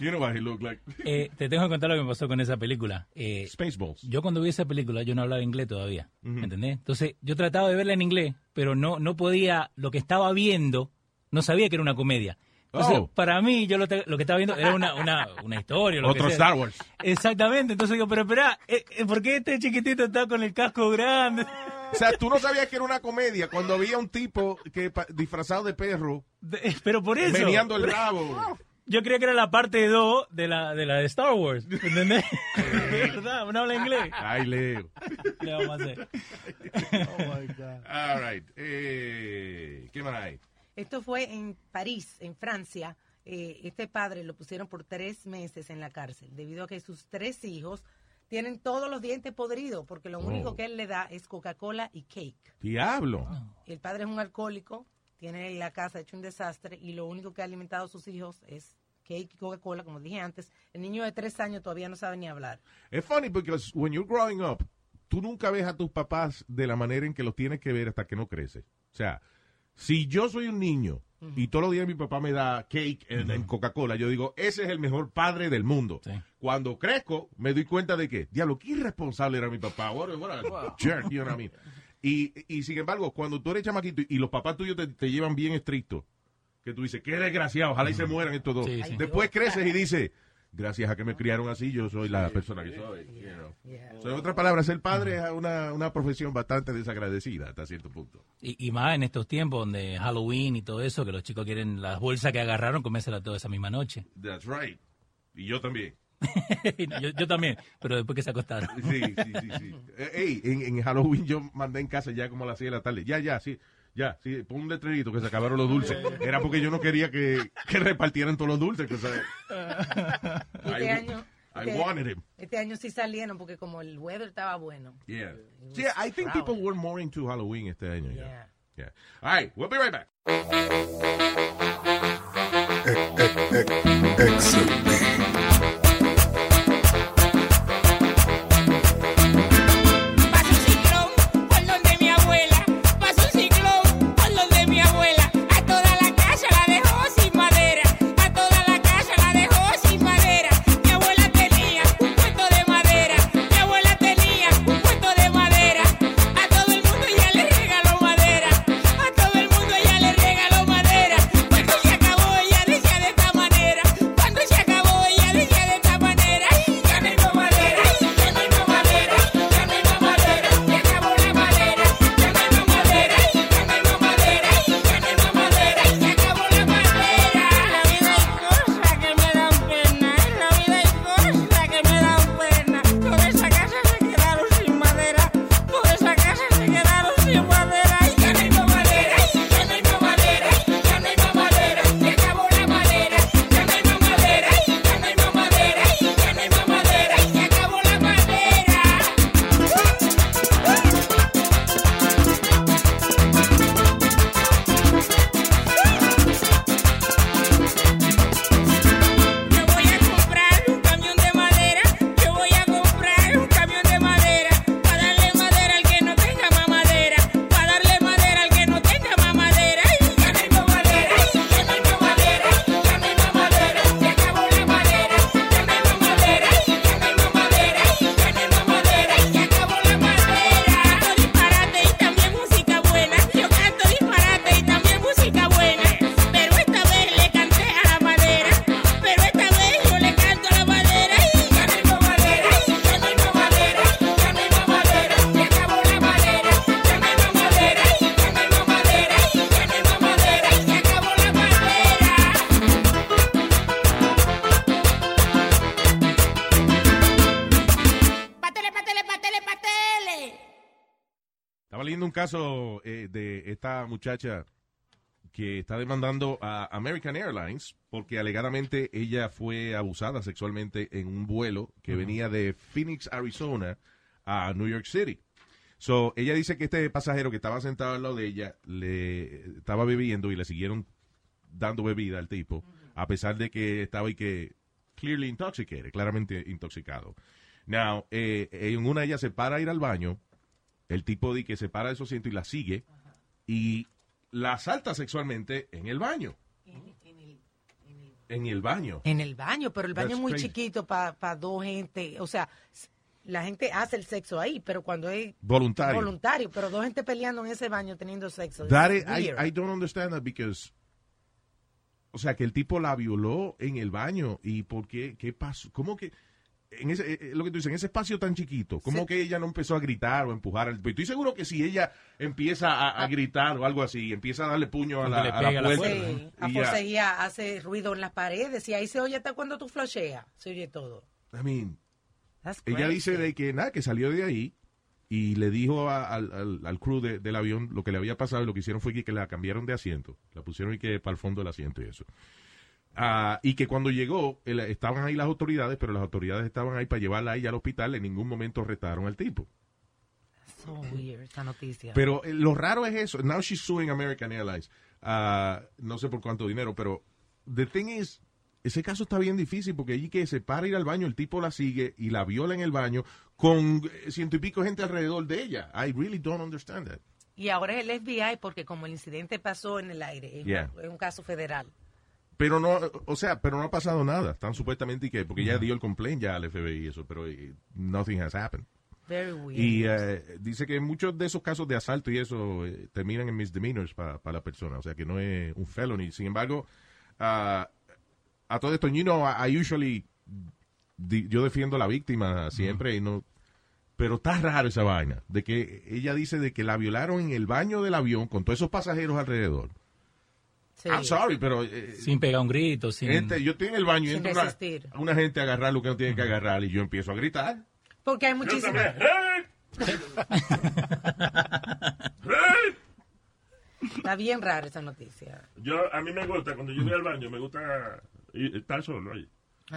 Speaker 1: You know what he looked like.
Speaker 5: Eh, te tengo que contar lo que me pasó con esa película. Eh,
Speaker 1: Spaceballs.
Speaker 5: Yo cuando vi esa película, yo no hablaba inglés todavía, ¿me ¿entendés? Entonces, yo trataba de verla en inglés, pero no, no podía, lo que estaba viendo, no sabía que era una comedia. Entonces,
Speaker 1: Oh.
Speaker 5: para mí, yo lo, te- lo que estaba viendo era una, una, una historia. Lo
Speaker 1: Otro
Speaker 5: que sea.
Speaker 1: Star Wars.
Speaker 5: Exactamente, entonces digo, pero espera, eh, eh, ¿por qué este chiquitito está con el casco grande?
Speaker 1: O sea, tú no sabías que era una comedia cuando había un tipo que disfrazado de perro
Speaker 5: pero por eso.
Speaker 1: meneando el rabo.
Speaker 5: Yo creía que era la parte 2 de la, de la de Star Wars. ¿Entendés? [LAUGHS] ¿Verdad? Uno habla inglés.
Speaker 1: Ay, Leo.
Speaker 5: Le vamos a hacer.
Speaker 10: Oh my God.
Speaker 1: All right. Eh, ¿Qué más hay?
Speaker 4: Esto fue en París, en Francia. Eh, este padre lo pusieron por tres meses en la cárcel debido a que sus tres hijos tienen todos los dientes podridos porque lo único
Speaker 1: Oh.
Speaker 4: que él le da es Coca-Cola y cake.
Speaker 1: Diablo.
Speaker 4: El padre es un alcohólico, tiene la casa hecho un desastre y lo único que ha alimentado a sus hijos es cake y Coca-Cola, como dije antes. El niño de tres años todavía no sabe ni hablar.
Speaker 1: Es funny because when you're growing up, tú nunca ves a tus papás de la manera en que los tienes que ver hasta que no creces. O sea, si yo soy un niño y todos los días mi papá me da cake en, en Coca-Cola, yo digo, ese es el mejor padre del mundo. Cuando crezco, me doy cuenta de que, diablo, qué irresponsable era mi papá. What a- what a jerk, you know what I mean? Y, y sin embargo, cuando tú eres chamaquito y los papás tuyos te, te llevan bien estricto, que tú dices, qué desgraciado, ojalá y se mueran estos dos.
Speaker 5: Sí, sí.
Speaker 1: Después creces y dices, gracias a que me criaron así, yo soy la persona que soy. you know. So, en otras palabras, ser padre es una, una profesión bastante desagradecida hasta cierto punto.
Speaker 5: Y, y más en estos tiempos donde Halloween y todo eso, que los chicos quieren las bolsas que agarraron, comérselas toda esa misma noche.
Speaker 1: That's right. Y yo también. [LAUGHS]
Speaker 5: yo, yo también, pero después que se acostaron.
Speaker 1: Sí, sí, sí. sí. [LAUGHS] Eh, Ey, en, en Halloween yo mandé en casa ya como a las 6 de la tarde. Ya, ya, sí. Ya, sí, pon un letrerito que se acabaron los dulces. Era porque yo no quería que, que repartieran todos los dulces. que, [LAUGHS]
Speaker 4: Este
Speaker 1: I,
Speaker 4: año,
Speaker 1: I
Speaker 4: este-
Speaker 1: wanted him.
Speaker 4: Este año sí salieron porque como el weather estaba bueno.
Speaker 1: Yeah. Sí, I think people were more into Halloween este año. Yeah.
Speaker 4: Yeah.
Speaker 1: yeah. All right, we'll be right back.
Speaker 14: Pasa
Speaker 1: caso eh, de esta muchacha que está demandando a American Airlines porque alegadamente ella fue abusada sexualmente en un vuelo que venía de Phoenix, Arizona a New York City. So, ella dice que este pasajero que estaba sentado al lado de ella le estaba bebiendo y le siguieron dando bebida al tipo, a pesar de que estaba y que clearly intoxicated, claramente intoxicado. Now, eh, en una ella se para a ir al baño, el tipo de que se para de su asiento y la sigue y la asalta sexualmente en el baño. En el baño.
Speaker 4: En el baño, pero el baño
Speaker 1: That's
Speaker 4: es muy
Speaker 1: crazy.
Speaker 4: chiquito para dos gente. O sea, la gente hace el sexo ahí, pero cuando es
Speaker 1: Voluntario.
Speaker 4: voluntario, pero dos gente peleando en ese baño teniendo sexo.
Speaker 1: That is- I. I don't understand that because o sea que el tipo la violó en el baño y por qué qué pasó cómo que en ese, eh, lo que tú dices, en ese espacio tan chiquito, ¿cómo que ella no empezó a gritar o a empujar? al- Estoy seguro que si ella empieza a, a gritar o algo así, empieza a darle puño a la,
Speaker 5: le
Speaker 1: a la
Speaker 5: pega a la
Speaker 1: puerta.
Speaker 4: Sí, a forcejear, hace ruido en las paredes y ahí se oye hasta cuando tú flasheas, se oye todo.
Speaker 1: I mean,
Speaker 4: That's
Speaker 1: ella dice de que nada, que salió de ahí y le dijo a- al, al, al crew de- del avión lo que le había pasado y lo que hicieron fue que, que la cambiaron de asiento, la pusieron y que para el fondo del asiento y eso. Ah, y que cuando llegó, el- estaban ahí las autoridades, pero las autoridades estaban ahí para llevarla a ella al hospital, en ningún momento arrestaron al tipo.
Speaker 4: So weird esa noticia.
Speaker 1: Pero eh, lo raro es eso. Now she's suing American Airlines. Ah, no sé por cuánto dinero, pero the thing is, ese caso está bien difícil porque allí que se para ir al baño, el tipo la sigue y la viola en el baño con eh, ciento y pico gente alrededor de ella. I really don't understand that.
Speaker 4: Y ahora es el FBI porque como el incidente pasó en el aire, es,
Speaker 1: Yeah.
Speaker 4: un, es un caso federal.
Speaker 1: Pero no, o sea, pero no ha pasado nada. Están supuestamente y que, porque ya dio el complaint ya al FBI y eso, pero eh, nothing has happened.
Speaker 4: Very weird.
Speaker 1: Y eh, dice que muchos de esos casos de asalto y eso eh, terminan en misdemeanors para la persona, o sea que no es un felony. Sin embargo, ah, a todo esto, you know, I, I usually, di- yo defiendo a la víctima siempre y no, pero está raro esa vaina, de que ella dice de que la violaron en el baño del avión con todos esos pasajeros alrededor.
Speaker 4: Sí.
Speaker 1: I'm sorry, pero eh,
Speaker 5: Sin pegar un grito, sin...
Speaker 1: gente, yo estoy en el baño y
Speaker 4: Sin
Speaker 1: entra una,
Speaker 4: resistir.
Speaker 1: una gente a agarrar lo que no tiene que agarrar y yo empiezo a gritar.
Speaker 4: Porque hay muchísimas... [LAUGHS] Está bien rara esa noticia.
Speaker 9: Yo, a mí me gusta, cuando yo voy al baño, me gusta estar solo ahí.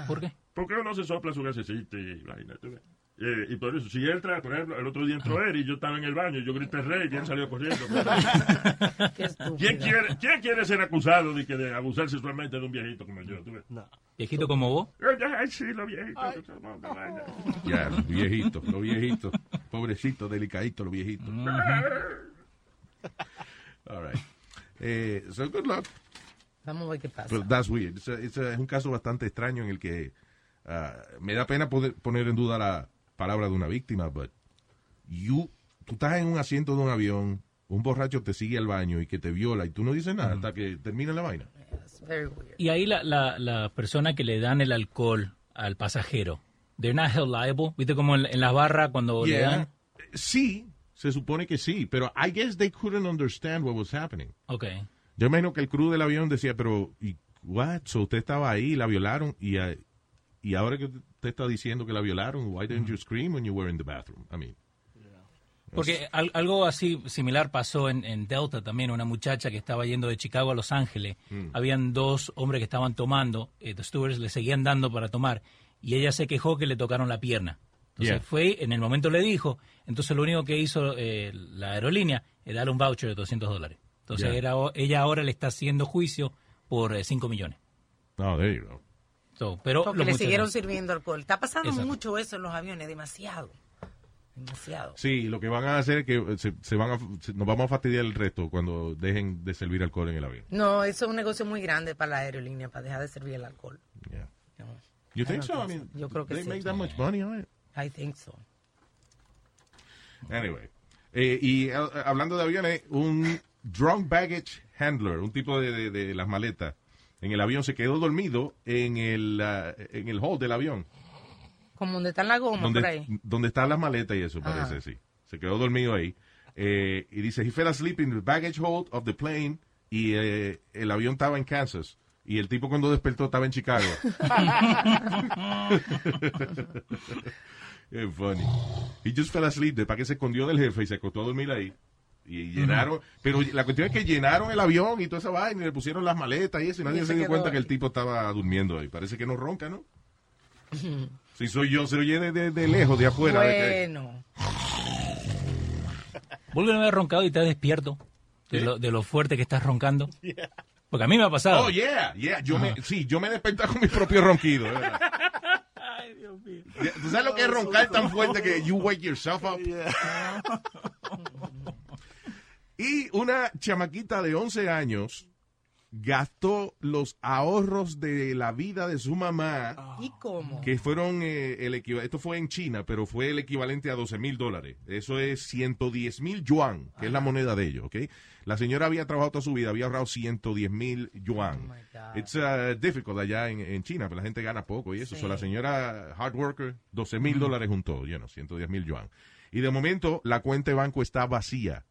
Speaker 5: ¿Por qué?
Speaker 9: Porque uno se sopla su gasecita y vaina, tú ves. Eh, y por eso, si entra, por ejemplo, el otro día entró él y yo estaba en el baño, yo grité rey y él salió corriendo. [LAUGHS] ¿Quién quiere, ¿Quién quiere ser acusado de, que de abusar sexualmente de un viejito como yo? ¿Tú ves?
Speaker 5: Viejito como vos.
Speaker 9: Ay, sí, los viejitos. [LAUGHS]
Speaker 1: Ya, los viejitos, los viejitos. Pobrecitos, delicaditos, los viejitos. [LAUGHS] All right. Eh, so good luck.
Speaker 4: Vamos a ver qué pasa.
Speaker 1: But that's weird. It's a- it's a- es un caso bastante extraño en el que ah, me da pena poder poner en duda la palabra de una víctima, but you, tú estás en un asiento de un avión, un borracho te sigue al baño y que te viola y tú no dices nada hasta que termina la vaina.
Speaker 5: Y ahí la, la, la persona que le dan el alcohol al pasajero, they're not held liable. ¿Viste como en, en las barras cuando le
Speaker 1: Yeah.
Speaker 5: dan?
Speaker 1: Sí, se supone que sí, pero I guess they couldn't understand what was happening.
Speaker 5: Ok.
Speaker 1: Yo imagino que el crew del avión decía, pero, ¿y what? So usted estaba ahí, la violaron, y, ah, y ahora que usted está diciendo que la violaron, why didn't you scream when you were in the bathroom? I mean,
Speaker 5: Porque al- algo así similar pasó en, en Delta también, una muchacha que estaba yendo de Chicago a Los Ángeles.
Speaker 1: Mm.
Speaker 5: Habían dos hombres que estaban tomando, eh, los stewards le seguían dando para tomar, y ella se quejó que le tocaron la pierna. Entonces
Speaker 1: Yeah.
Speaker 5: fue, en el momento le dijo, entonces lo único que hizo eh, la aerolínea era darle un voucher de 200 dólares. Entonces
Speaker 1: Yeah.
Speaker 5: era, ella ahora le está haciendo juicio por 5 millones.
Speaker 1: no, there you go.
Speaker 5: So, pero
Speaker 4: Porque le siguieron sirviendo alcohol. Está pasando
Speaker 5: Exacto.
Speaker 4: mucho eso en los aviones, demasiado. Demasiado.
Speaker 1: Sí, lo que van a hacer es que eh, se, se van a, se- nos vamos a fastidiar el resto cuando dejen de servir alcohol en el avión.
Speaker 4: No, eso es un negocio muy grande para la aerolínea, para dejar de servir el alcohol.
Speaker 1: Yeah.
Speaker 4: No,
Speaker 1: You think so? I
Speaker 4: think
Speaker 1: mean,
Speaker 4: so. Yo creo que
Speaker 1: they
Speaker 4: sí.
Speaker 1: make that much money on it.
Speaker 4: I think so.
Speaker 1: Anyway. Eh, y eh, hablando de aviones, un drunk baggage handler, un tipo de, de- de las maletas, en el avión se quedó dormido en el, ah, en el hall del avión.
Speaker 4: Como donde están las gomas por ahí.
Speaker 1: donde, donde están las maletas y eso
Speaker 4: Ajá.
Speaker 1: parece, sí. Se quedó dormido ahí. Eh, y dice, he fell asleep in the baggage hold of the plane y eh, el avión estaba en Kansas. Y el tipo cuando despertó estaba en Chicago. [LAUGHS] [LAUGHS] Es funny. He just fell asleep. De para que se escondió del jefe y se acostó a dormir ahí. Y llenaron, pero la cuestión es que llenaron el avión y toda esa vaina y le pusieron las maletas y eso y nadie
Speaker 4: Y
Speaker 1: se dio cuenta
Speaker 4: ahí.
Speaker 1: que el tipo estaba durmiendo ahí. Parece que no ronca, ¿no? Si soy yo, se oye de, de- de lejos, de afuera.
Speaker 4: Bueno. [LAUGHS]
Speaker 5: ¿Vos vez has roncado y estás despierto? De, lo, de lo fuerte que estás roncando. [LAUGHS] Porque a mí me ha pasado.
Speaker 1: Oh, yeah, yeah. Yo me, sí, yo me desperté con mi propio ronquido. de verdad. [LAUGHS] ¿Tú sabes lo que es roncar tan fuerte que you wake yourself up? Y una chamaquita de 11 años gastó los ahorros de la vida de su mamá,
Speaker 4: ¿Y cómo?
Speaker 1: que fueron eh, el equivalente, esto fue en China, pero fue el equivalente a 12 mil dólares. Eso es 110 mil yuan, que es la moneda de ellos, ¿ok? La señora había trabajado toda su vida, había ahorrado 110 mil yuan. It's uh, difficult allá en, en China, pero la gente gana poco y eso. So, la señora hard worker, 12 mil dólares juntó, you know, 110 mil yuan. Y de momento la cuenta de banco está vacía.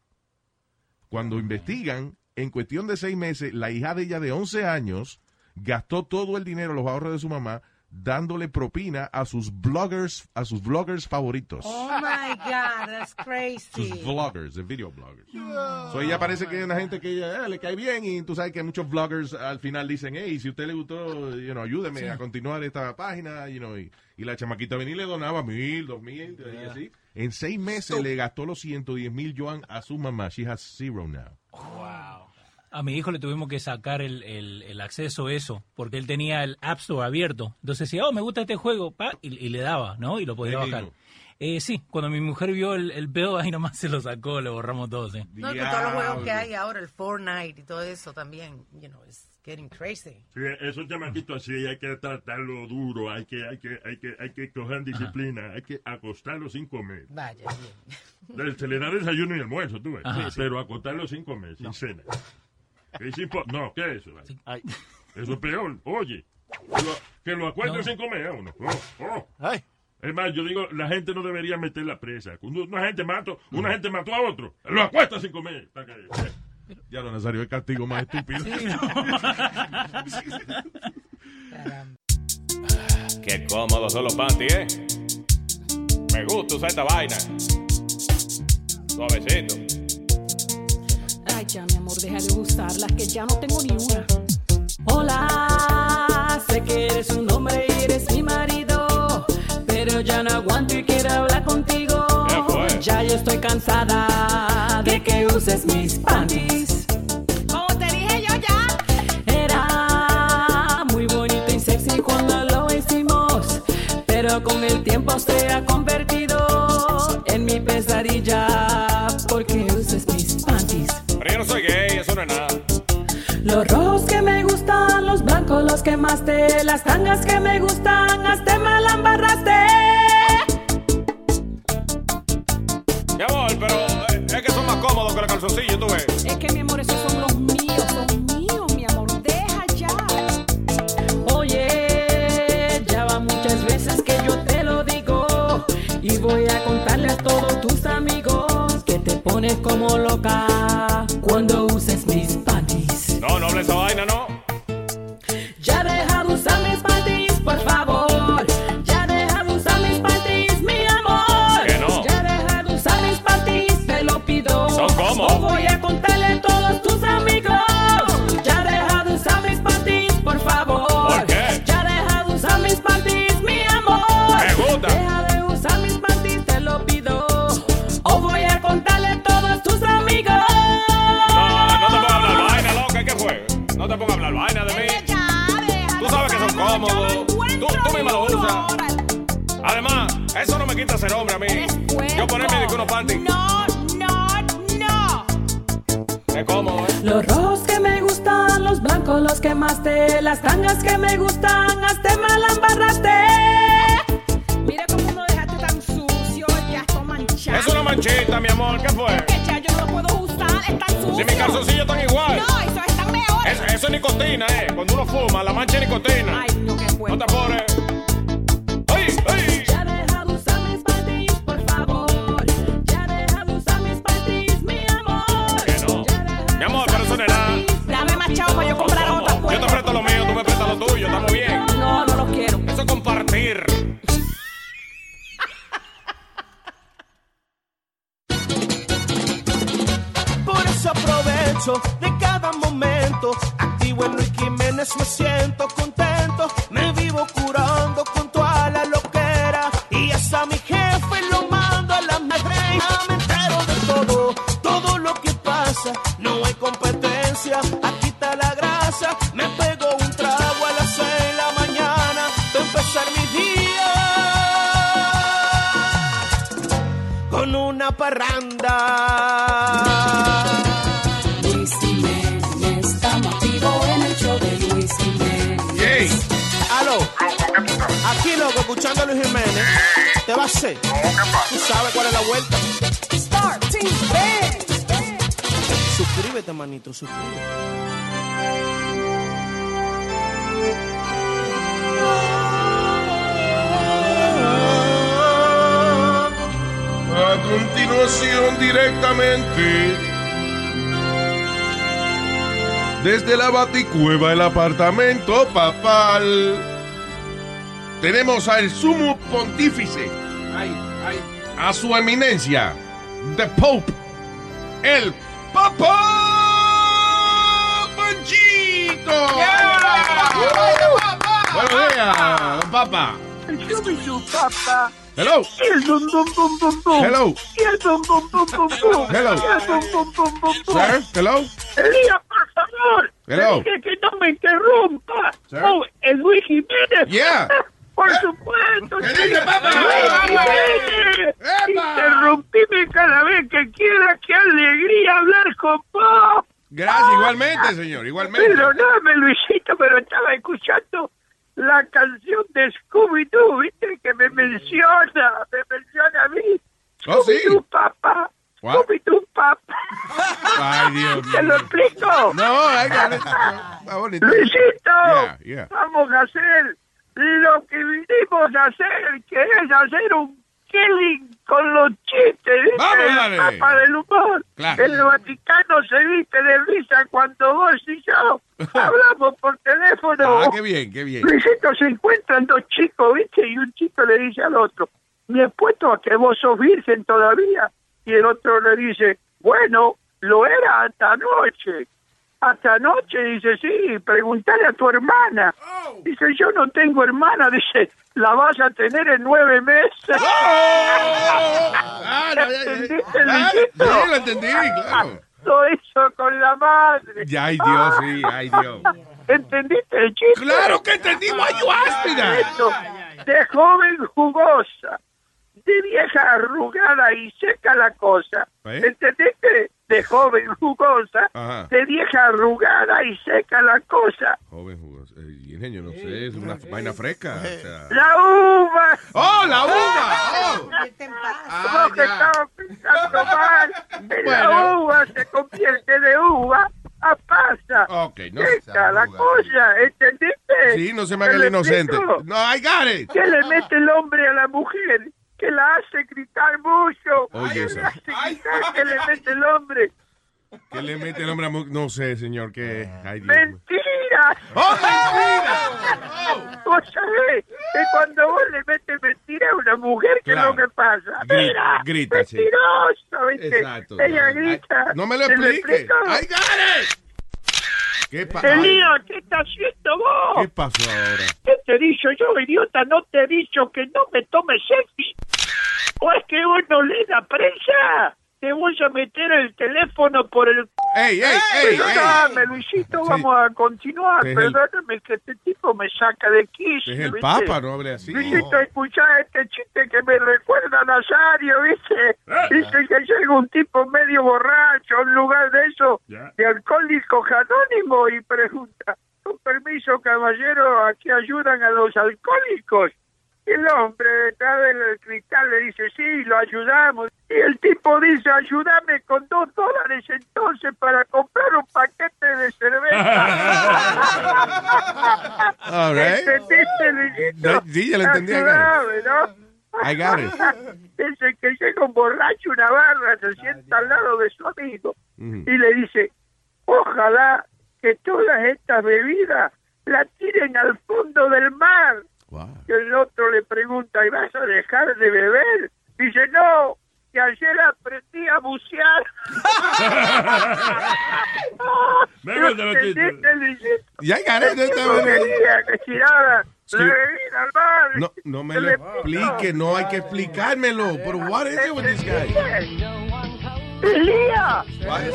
Speaker 1: Cuando investigan, en cuestión de seis meses, la hija de ella de 11 años gastó todo el dinero, los ahorros de su mamá, dándole propina a sus bloggers, a sus vloggers favoritos.
Speaker 4: Oh my God, that's crazy.
Speaker 1: Sus vloggers, de video bloggers. So ella parece que es una gente que ella, eh, le cae bien y tú sabes que muchos vloggers al final dicen, hey, si a usted le gustó, you know, ayúdeme
Speaker 5: Sí.
Speaker 1: a continuar esta página, you know, y, y la chamaquita venía y le donaba mil, dos mil, y así. En seis meses le gastó los 110 mil yuan a su mamá. She has zero now.
Speaker 5: A mi hijo le tuvimos que sacar el, el- el acceso a eso, porque él tenía el App Store abierto. Entonces decía, oh, me gusta este juego, pa, y, y le daba, ¿no? Y lo podía bajar. Eh, sí, cuando mi mujer vio el, el pedo, ahí nomás se lo sacó, le borramos todo, sí.
Speaker 4: No, y con todos los juegos que hay ahora, el Fortnite y todo eso también, you know, it's getting crazy.
Speaker 15: Sí, esos chamaquitos así hay que tratarlo duro, hay que, hay que, hay que, hay que coger disciplina, hay que acostarlo sin comer.
Speaker 4: Vaya,
Speaker 15: Le- Se le da desayuno y almuerzo, tú ves.
Speaker 12: Ajá.
Speaker 15: Pero acostarlo sin comer, sin cena. Es no, ¿qué es eso? vale? Eso es peor. Oye, lo- que lo acuesten
Speaker 12: No.
Speaker 15: sin comer a uno. Oh, oh. Es más, yo digo, la gente no debería meter la presa. Cuando una gente mató, una gente mató a otro, lo acuesta sin comer.
Speaker 1: Ya lo Nazario, el castigo más estúpido. [LAUGHS]
Speaker 14: Qué cómodos son los panties, ¿eh? Me gusta usar esta vaina. Suavecito.
Speaker 16: Ya, mi amor, deja de usarlas, que ya no tengo ni una.
Speaker 17: Hola, sé que eres un hombre y eres mi marido, pero ya no aguanto y quiero hablar contigo. Ya yo estoy cansada de que uses mis panties.
Speaker 16: Como te dije yo ya.
Speaker 17: Era muy bonito y sexy cuando lo hicimos, pero con el tiempo se ha convertido las tangas que me gustan, hasta me la embarraste.
Speaker 14: Mi amor, pero eh, es que son más cómodos que los calzoncillos, tú ves.
Speaker 16: Es que, mi amor, esos son los míos, son míos, mi amor, deja ya.
Speaker 17: Oye, ya va muchas veces que yo te lo digo y voy a contarle a todos tus amigos que te pones como loca
Speaker 14: Es una manchita, mi amor, ¿qué fue?
Speaker 16: Que ya yo no lo puedo usar, es tan sucio.
Speaker 14: Si mis calzoncillos están igual.
Speaker 16: No, eso está mejor.
Speaker 14: Es- eso es nicotina, ¿eh? Cuando uno fuma, la mancha es nicotina.
Speaker 16: Ay, no, qué
Speaker 14: No te pones.
Speaker 17: De
Speaker 18: cada momento. Activo en Luis Jiménez, me siento Tú sabes cuál es la vuelta. Suscríbete, manito, suscríbete.
Speaker 1: A continuación, directamente desde la baticueva del apartamento papal, tenemos al sumo pontífice, a su eminencia, the Pope, el Papa Panchito. Buenos días, don Papa.
Speaker 19: Papa.
Speaker 1: Hello. Hello. Hello. Sir, hello.
Speaker 19: Elías, por favor.
Speaker 1: Hello.
Speaker 19: Que no me interrumpa.
Speaker 1: Sir.
Speaker 19: Oh, Luis Jiménez.
Speaker 1: Yeah.
Speaker 19: Por supuesto.
Speaker 1: ¿Qué dice, papá?
Speaker 19: Interrumpime cada vez que quiera. Qué alegría hablar con vos.
Speaker 1: Gracias, igualmente, señor, igualmente.
Speaker 19: Perdóname, Luisito, pero estaba escuchando la canción de Scooby-Doo, ¿viste? Que me menciona, me menciona a mí.
Speaker 1: Oh, sí.
Speaker 19: Scooby-Doo, papá. Scooby-Doo, papá.
Speaker 1: Ay, Dios mío. [LAUGHS]
Speaker 19: ¿Te lo explico?
Speaker 1: No, bonito.
Speaker 19: Luisito,
Speaker 1: Yeah, yeah.
Speaker 19: vamos a hacer lo que vinimos a hacer, que es hacer un killing con los chistes, ¿viste?
Speaker 1: Vamos,
Speaker 19: El
Speaker 1: dale.
Speaker 19: Papa del humor.
Speaker 1: Claro.
Speaker 19: El Vaticano se viste de risa cuando vos y yo [LAUGHS] hablamos por teléfono.
Speaker 1: Ah, qué bien, qué bien.
Speaker 19: Luisito, se encuentran dos chicos, ¿viste? Y un chico le dice al otro, me apuesto a que vos sos virgen todavía. Y el otro le dice, bueno, lo era hasta anoche. Hasta anoche, dice, sí, preguntale a tu hermana. Dice, yo no tengo hermana, dice, la vas a tener en nueve meses. [LAUGHS] ¿Entendiste,
Speaker 1: Ah,
Speaker 19: Luisito?
Speaker 1: sí, lo entendí, claro.
Speaker 19: Lo hizo con la madre.
Speaker 1: Ya, ay, Dios, sí, ay, Dios. [LAUGHS]
Speaker 19: ¿Entendiste el chiste?
Speaker 1: Claro que entendí, that?
Speaker 19: Eso, De joven jugosa, de vieja arrugada y seca la cosa.
Speaker 1: ¿Eh?
Speaker 19: ¿Entendiste? De joven jugosa,
Speaker 1: Ajá.
Speaker 19: de vieja arrugada y seca la cosa.
Speaker 1: Joven jugoso. Eh, ingenio, no sé, es una vaina fresca. o sea.
Speaker 19: La uva.
Speaker 1: ¡Oh, la uva! [LAUGHS] ¡Oh!
Speaker 19: Vos que estabas pensando mal. [LAUGHS] En La uva se convierte de uva a pasa.
Speaker 1: Ok, no
Speaker 19: Seca la cosa, ¿entendiste?
Speaker 1: Sí, no se me
Speaker 19: ¿Te
Speaker 1: haga el inocente.
Speaker 19: explico?
Speaker 1: No, I got it.
Speaker 19: ¿Qué le mete el hombre a la mujer? Que la hace gritar mucho.
Speaker 1: Oye,
Speaker 19: ¿Qué
Speaker 1: eso.
Speaker 19: le hace gritar? ¿Qué le mete el hombre?
Speaker 1: ¿Qué le mete el hombre a No sé, señor, que... Ay, Dios.
Speaker 19: ¡Mentira!
Speaker 1: ¡Oh, mentira! [LAUGHS]
Speaker 19: Vos sabés que cuando vos le metes mentira a una mujer, ¿qué
Speaker 1: Claro.
Speaker 19: es lo que pasa?
Speaker 1: Grita,
Speaker 19: ¡Mira!
Speaker 1: grita, sí.
Speaker 19: ¡Mentiroso! ¿viste?
Speaker 1: Exacto.
Speaker 19: Ella
Speaker 1: Ay,
Speaker 19: grita.
Speaker 1: No me lo
Speaker 19: ¿Te
Speaker 1: explique.
Speaker 19: explico?
Speaker 1: I got it. ¿Qué?
Speaker 19: Elías, ¿qué estás haciendo vos?
Speaker 1: ¿Qué pasó ahora?
Speaker 19: ¿Qué te he dicho yo, idiota? ¿No te he dicho que no me tomes selfie? ¿O es que vos no lees la prensa? Te voy a meter el teléfono por el...
Speaker 1: ¡Ey, ey, ey!
Speaker 19: Perdóname, Luisito, vamos a continuar.
Speaker 1: Es el-
Speaker 19: Perdóname que este tipo me saca de quicio.
Speaker 1: Es el
Speaker 19: ¿viste?
Speaker 1: Papa, no hable así.
Speaker 19: Luisito, escuchá este chiste que me recuerda a Nazario, ¿viste? Dice que llega un tipo medio borracho un lugar de eso, de alcohólicos anónimos, y pregunta, con permiso, caballero, ¿a qué ayudan a los alcohólicos? El hombre detrás del cristal le dice, sí, lo ayudamos. Y el tipo dice, ayúdame con dos dólares entonces para comprar un paquete de cerveza. [LAUGHS]
Speaker 1: All right. Ya- sí, ya lo entendí,
Speaker 19: ¿no?
Speaker 1: I got it. [LAUGHS]
Speaker 19: Dice que llega un borracho una barra, se sienta al lado de su amigo y le dice, ojalá que todas estas bebidas la tiren al fondo del mar. Y el otro le pregunta, ¿y vas a dejar de beber? Dice, no, que ayer aprendí a bucear. [LAUGHS]
Speaker 9: Chistes.
Speaker 19: ¿Entendiste, Luisito?
Speaker 1: Ya, bueno.
Speaker 19: quería que tirara
Speaker 1: Sí. No, no me lo explique, no hay que explicármelo. Pero what is it with this guy?
Speaker 19: Elías.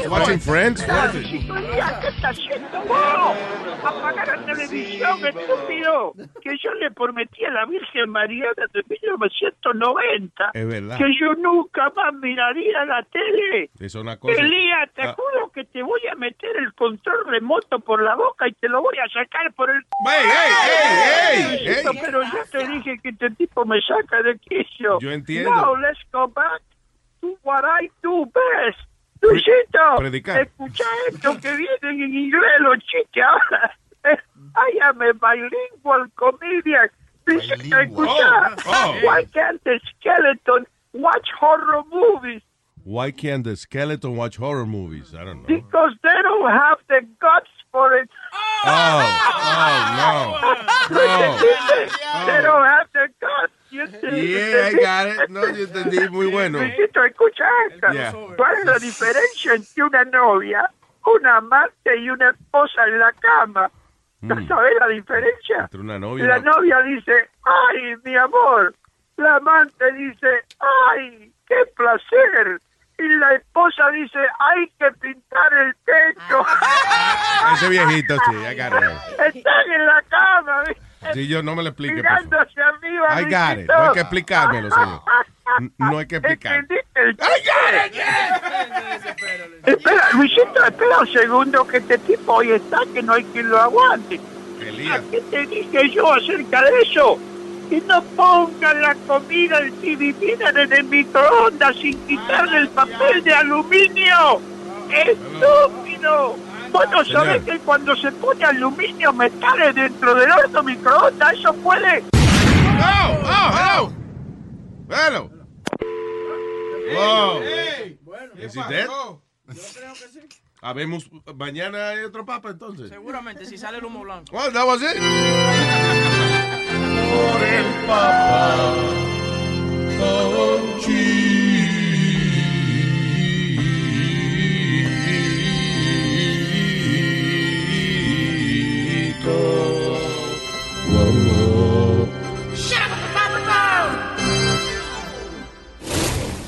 Speaker 1: Watching Friends?
Speaker 19: ¿qué está haciendo vos? Apagar la televisión, estúpido. Que yo le prometí a la Virgen María desde 1990
Speaker 1: Es verdad.
Speaker 19: que yo nunca más miraría la tele.
Speaker 1: Es una cosa.
Speaker 19: Elías, te
Speaker 1: Ah.
Speaker 19: juro que te voy a meter el control remoto por la boca y te lo voy a sacar por el...
Speaker 1: ¡Ey, ey, ey, ey!
Speaker 19: te dije que este tipo me saca de quicio.
Speaker 1: Yo entiendo.
Speaker 19: Now let's go back what I do best. Luisito,
Speaker 1: predicar.
Speaker 19: escucha esto que vienen en inglés los chistes ahora. I am a bilingual comedian. Luisito, escucha.
Speaker 1: Oh, oh.
Speaker 19: Why can't the skeleton watch horror movies?
Speaker 1: Why can't the skeleton watch horror movies? I don't know.
Speaker 19: Because they don't have the guts for it.
Speaker 1: Oh, oh, no. [LAUGHS] No.
Speaker 19: They don't have the guts. You see?
Speaker 1: Yeah, I [LAUGHS] got it. No, yo entendí. Muy bueno.
Speaker 19: Luisito, escucha esta.
Speaker 1: Yeah.
Speaker 19: ¿Cuál es la diferencia entre una novia, una amante y una esposa en la cama? ¿No
Speaker 1: Mm.
Speaker 19: sabes la diferencia?
Speaker 1: Entre una novia
Speaker 19: La novia dice, ay, mi amor. La amante dice, ay, qué placer. Y la esposa dice, hay que pintar el techo. [LAUGHS]
Speaker 1: Ese viejito, sí, it.
Speaker 19: Están en la cama, ¿viste?
Speaker 1: Si yo no me lo explique,
Speaker 19: hacia arriba.
Speaker 1: I got it. No hay que explicármelo, señor. No hay que explicar.
Speaker 19: ¿Entendiste el Espera, Luisito, espera un segundo que este tipo hoy está que no hay quien lo aguante. ¿A qué te dije yo acerca de eso? Que no pongan la comida en divididas en el microondas sin quitarle el papel de aluminio. ¡Estúpido! Vos no sabés que cuando se pone aluminio metales dentro del horno microondas, eso puede...
Speaker 1: ¡Oh! ¡Oh! ¡Hello! ¡Hello! Wow. Is he dead? Habemos, mañana hay otro papa entonces.
Speaker 18: Seguramente, si sale el humo blanco.
Speaker 1: Well, that was it.
Speaker 13: Por el Papa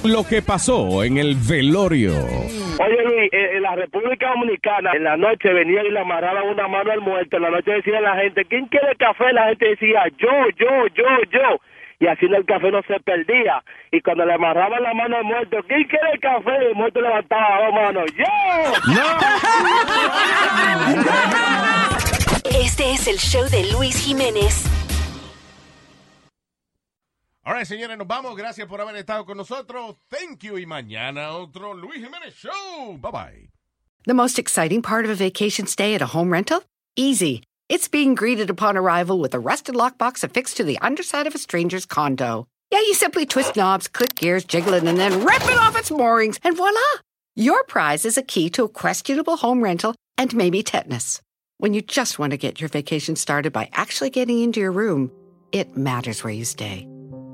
Speaker 20: Lo que pasó en el velorio.
Speaker 21: Oye Luis, eh, en la República Dominicana, en la noche venían y le amarraban una mano al muerto. En la noche decía la gente, ¿quién quiere café? La gente decía, yo, yo, yo, yo. Y así el café no se perdía. Y cuando le amarraban la mano al muerto, ¿quién quiere café? El muerto levantaba dos manos, ¡yo!
Speaker 22: Este es el show de Luis Jiménez.
Speaker 1: All right, señores, nos vamos. Gracias por haber estado con nosotros. Thank you. Y mañana otro Luis Jiménez Show. Bye bye.
Speaker 23: The most exciting part of a vacation stay at a home rental? Easy. It's being greeted upon arrival with a rusted lockbox affixed to the underside of a stranger's condo. Yeah, you simply twist knobs, click gears, jiggle it, and then rip it off its moorings, and voila! Your prize is a key to a questionable home rental and maybe tetanus. When you just want to get your vacation started by actually getting into your room, it matters where you stay.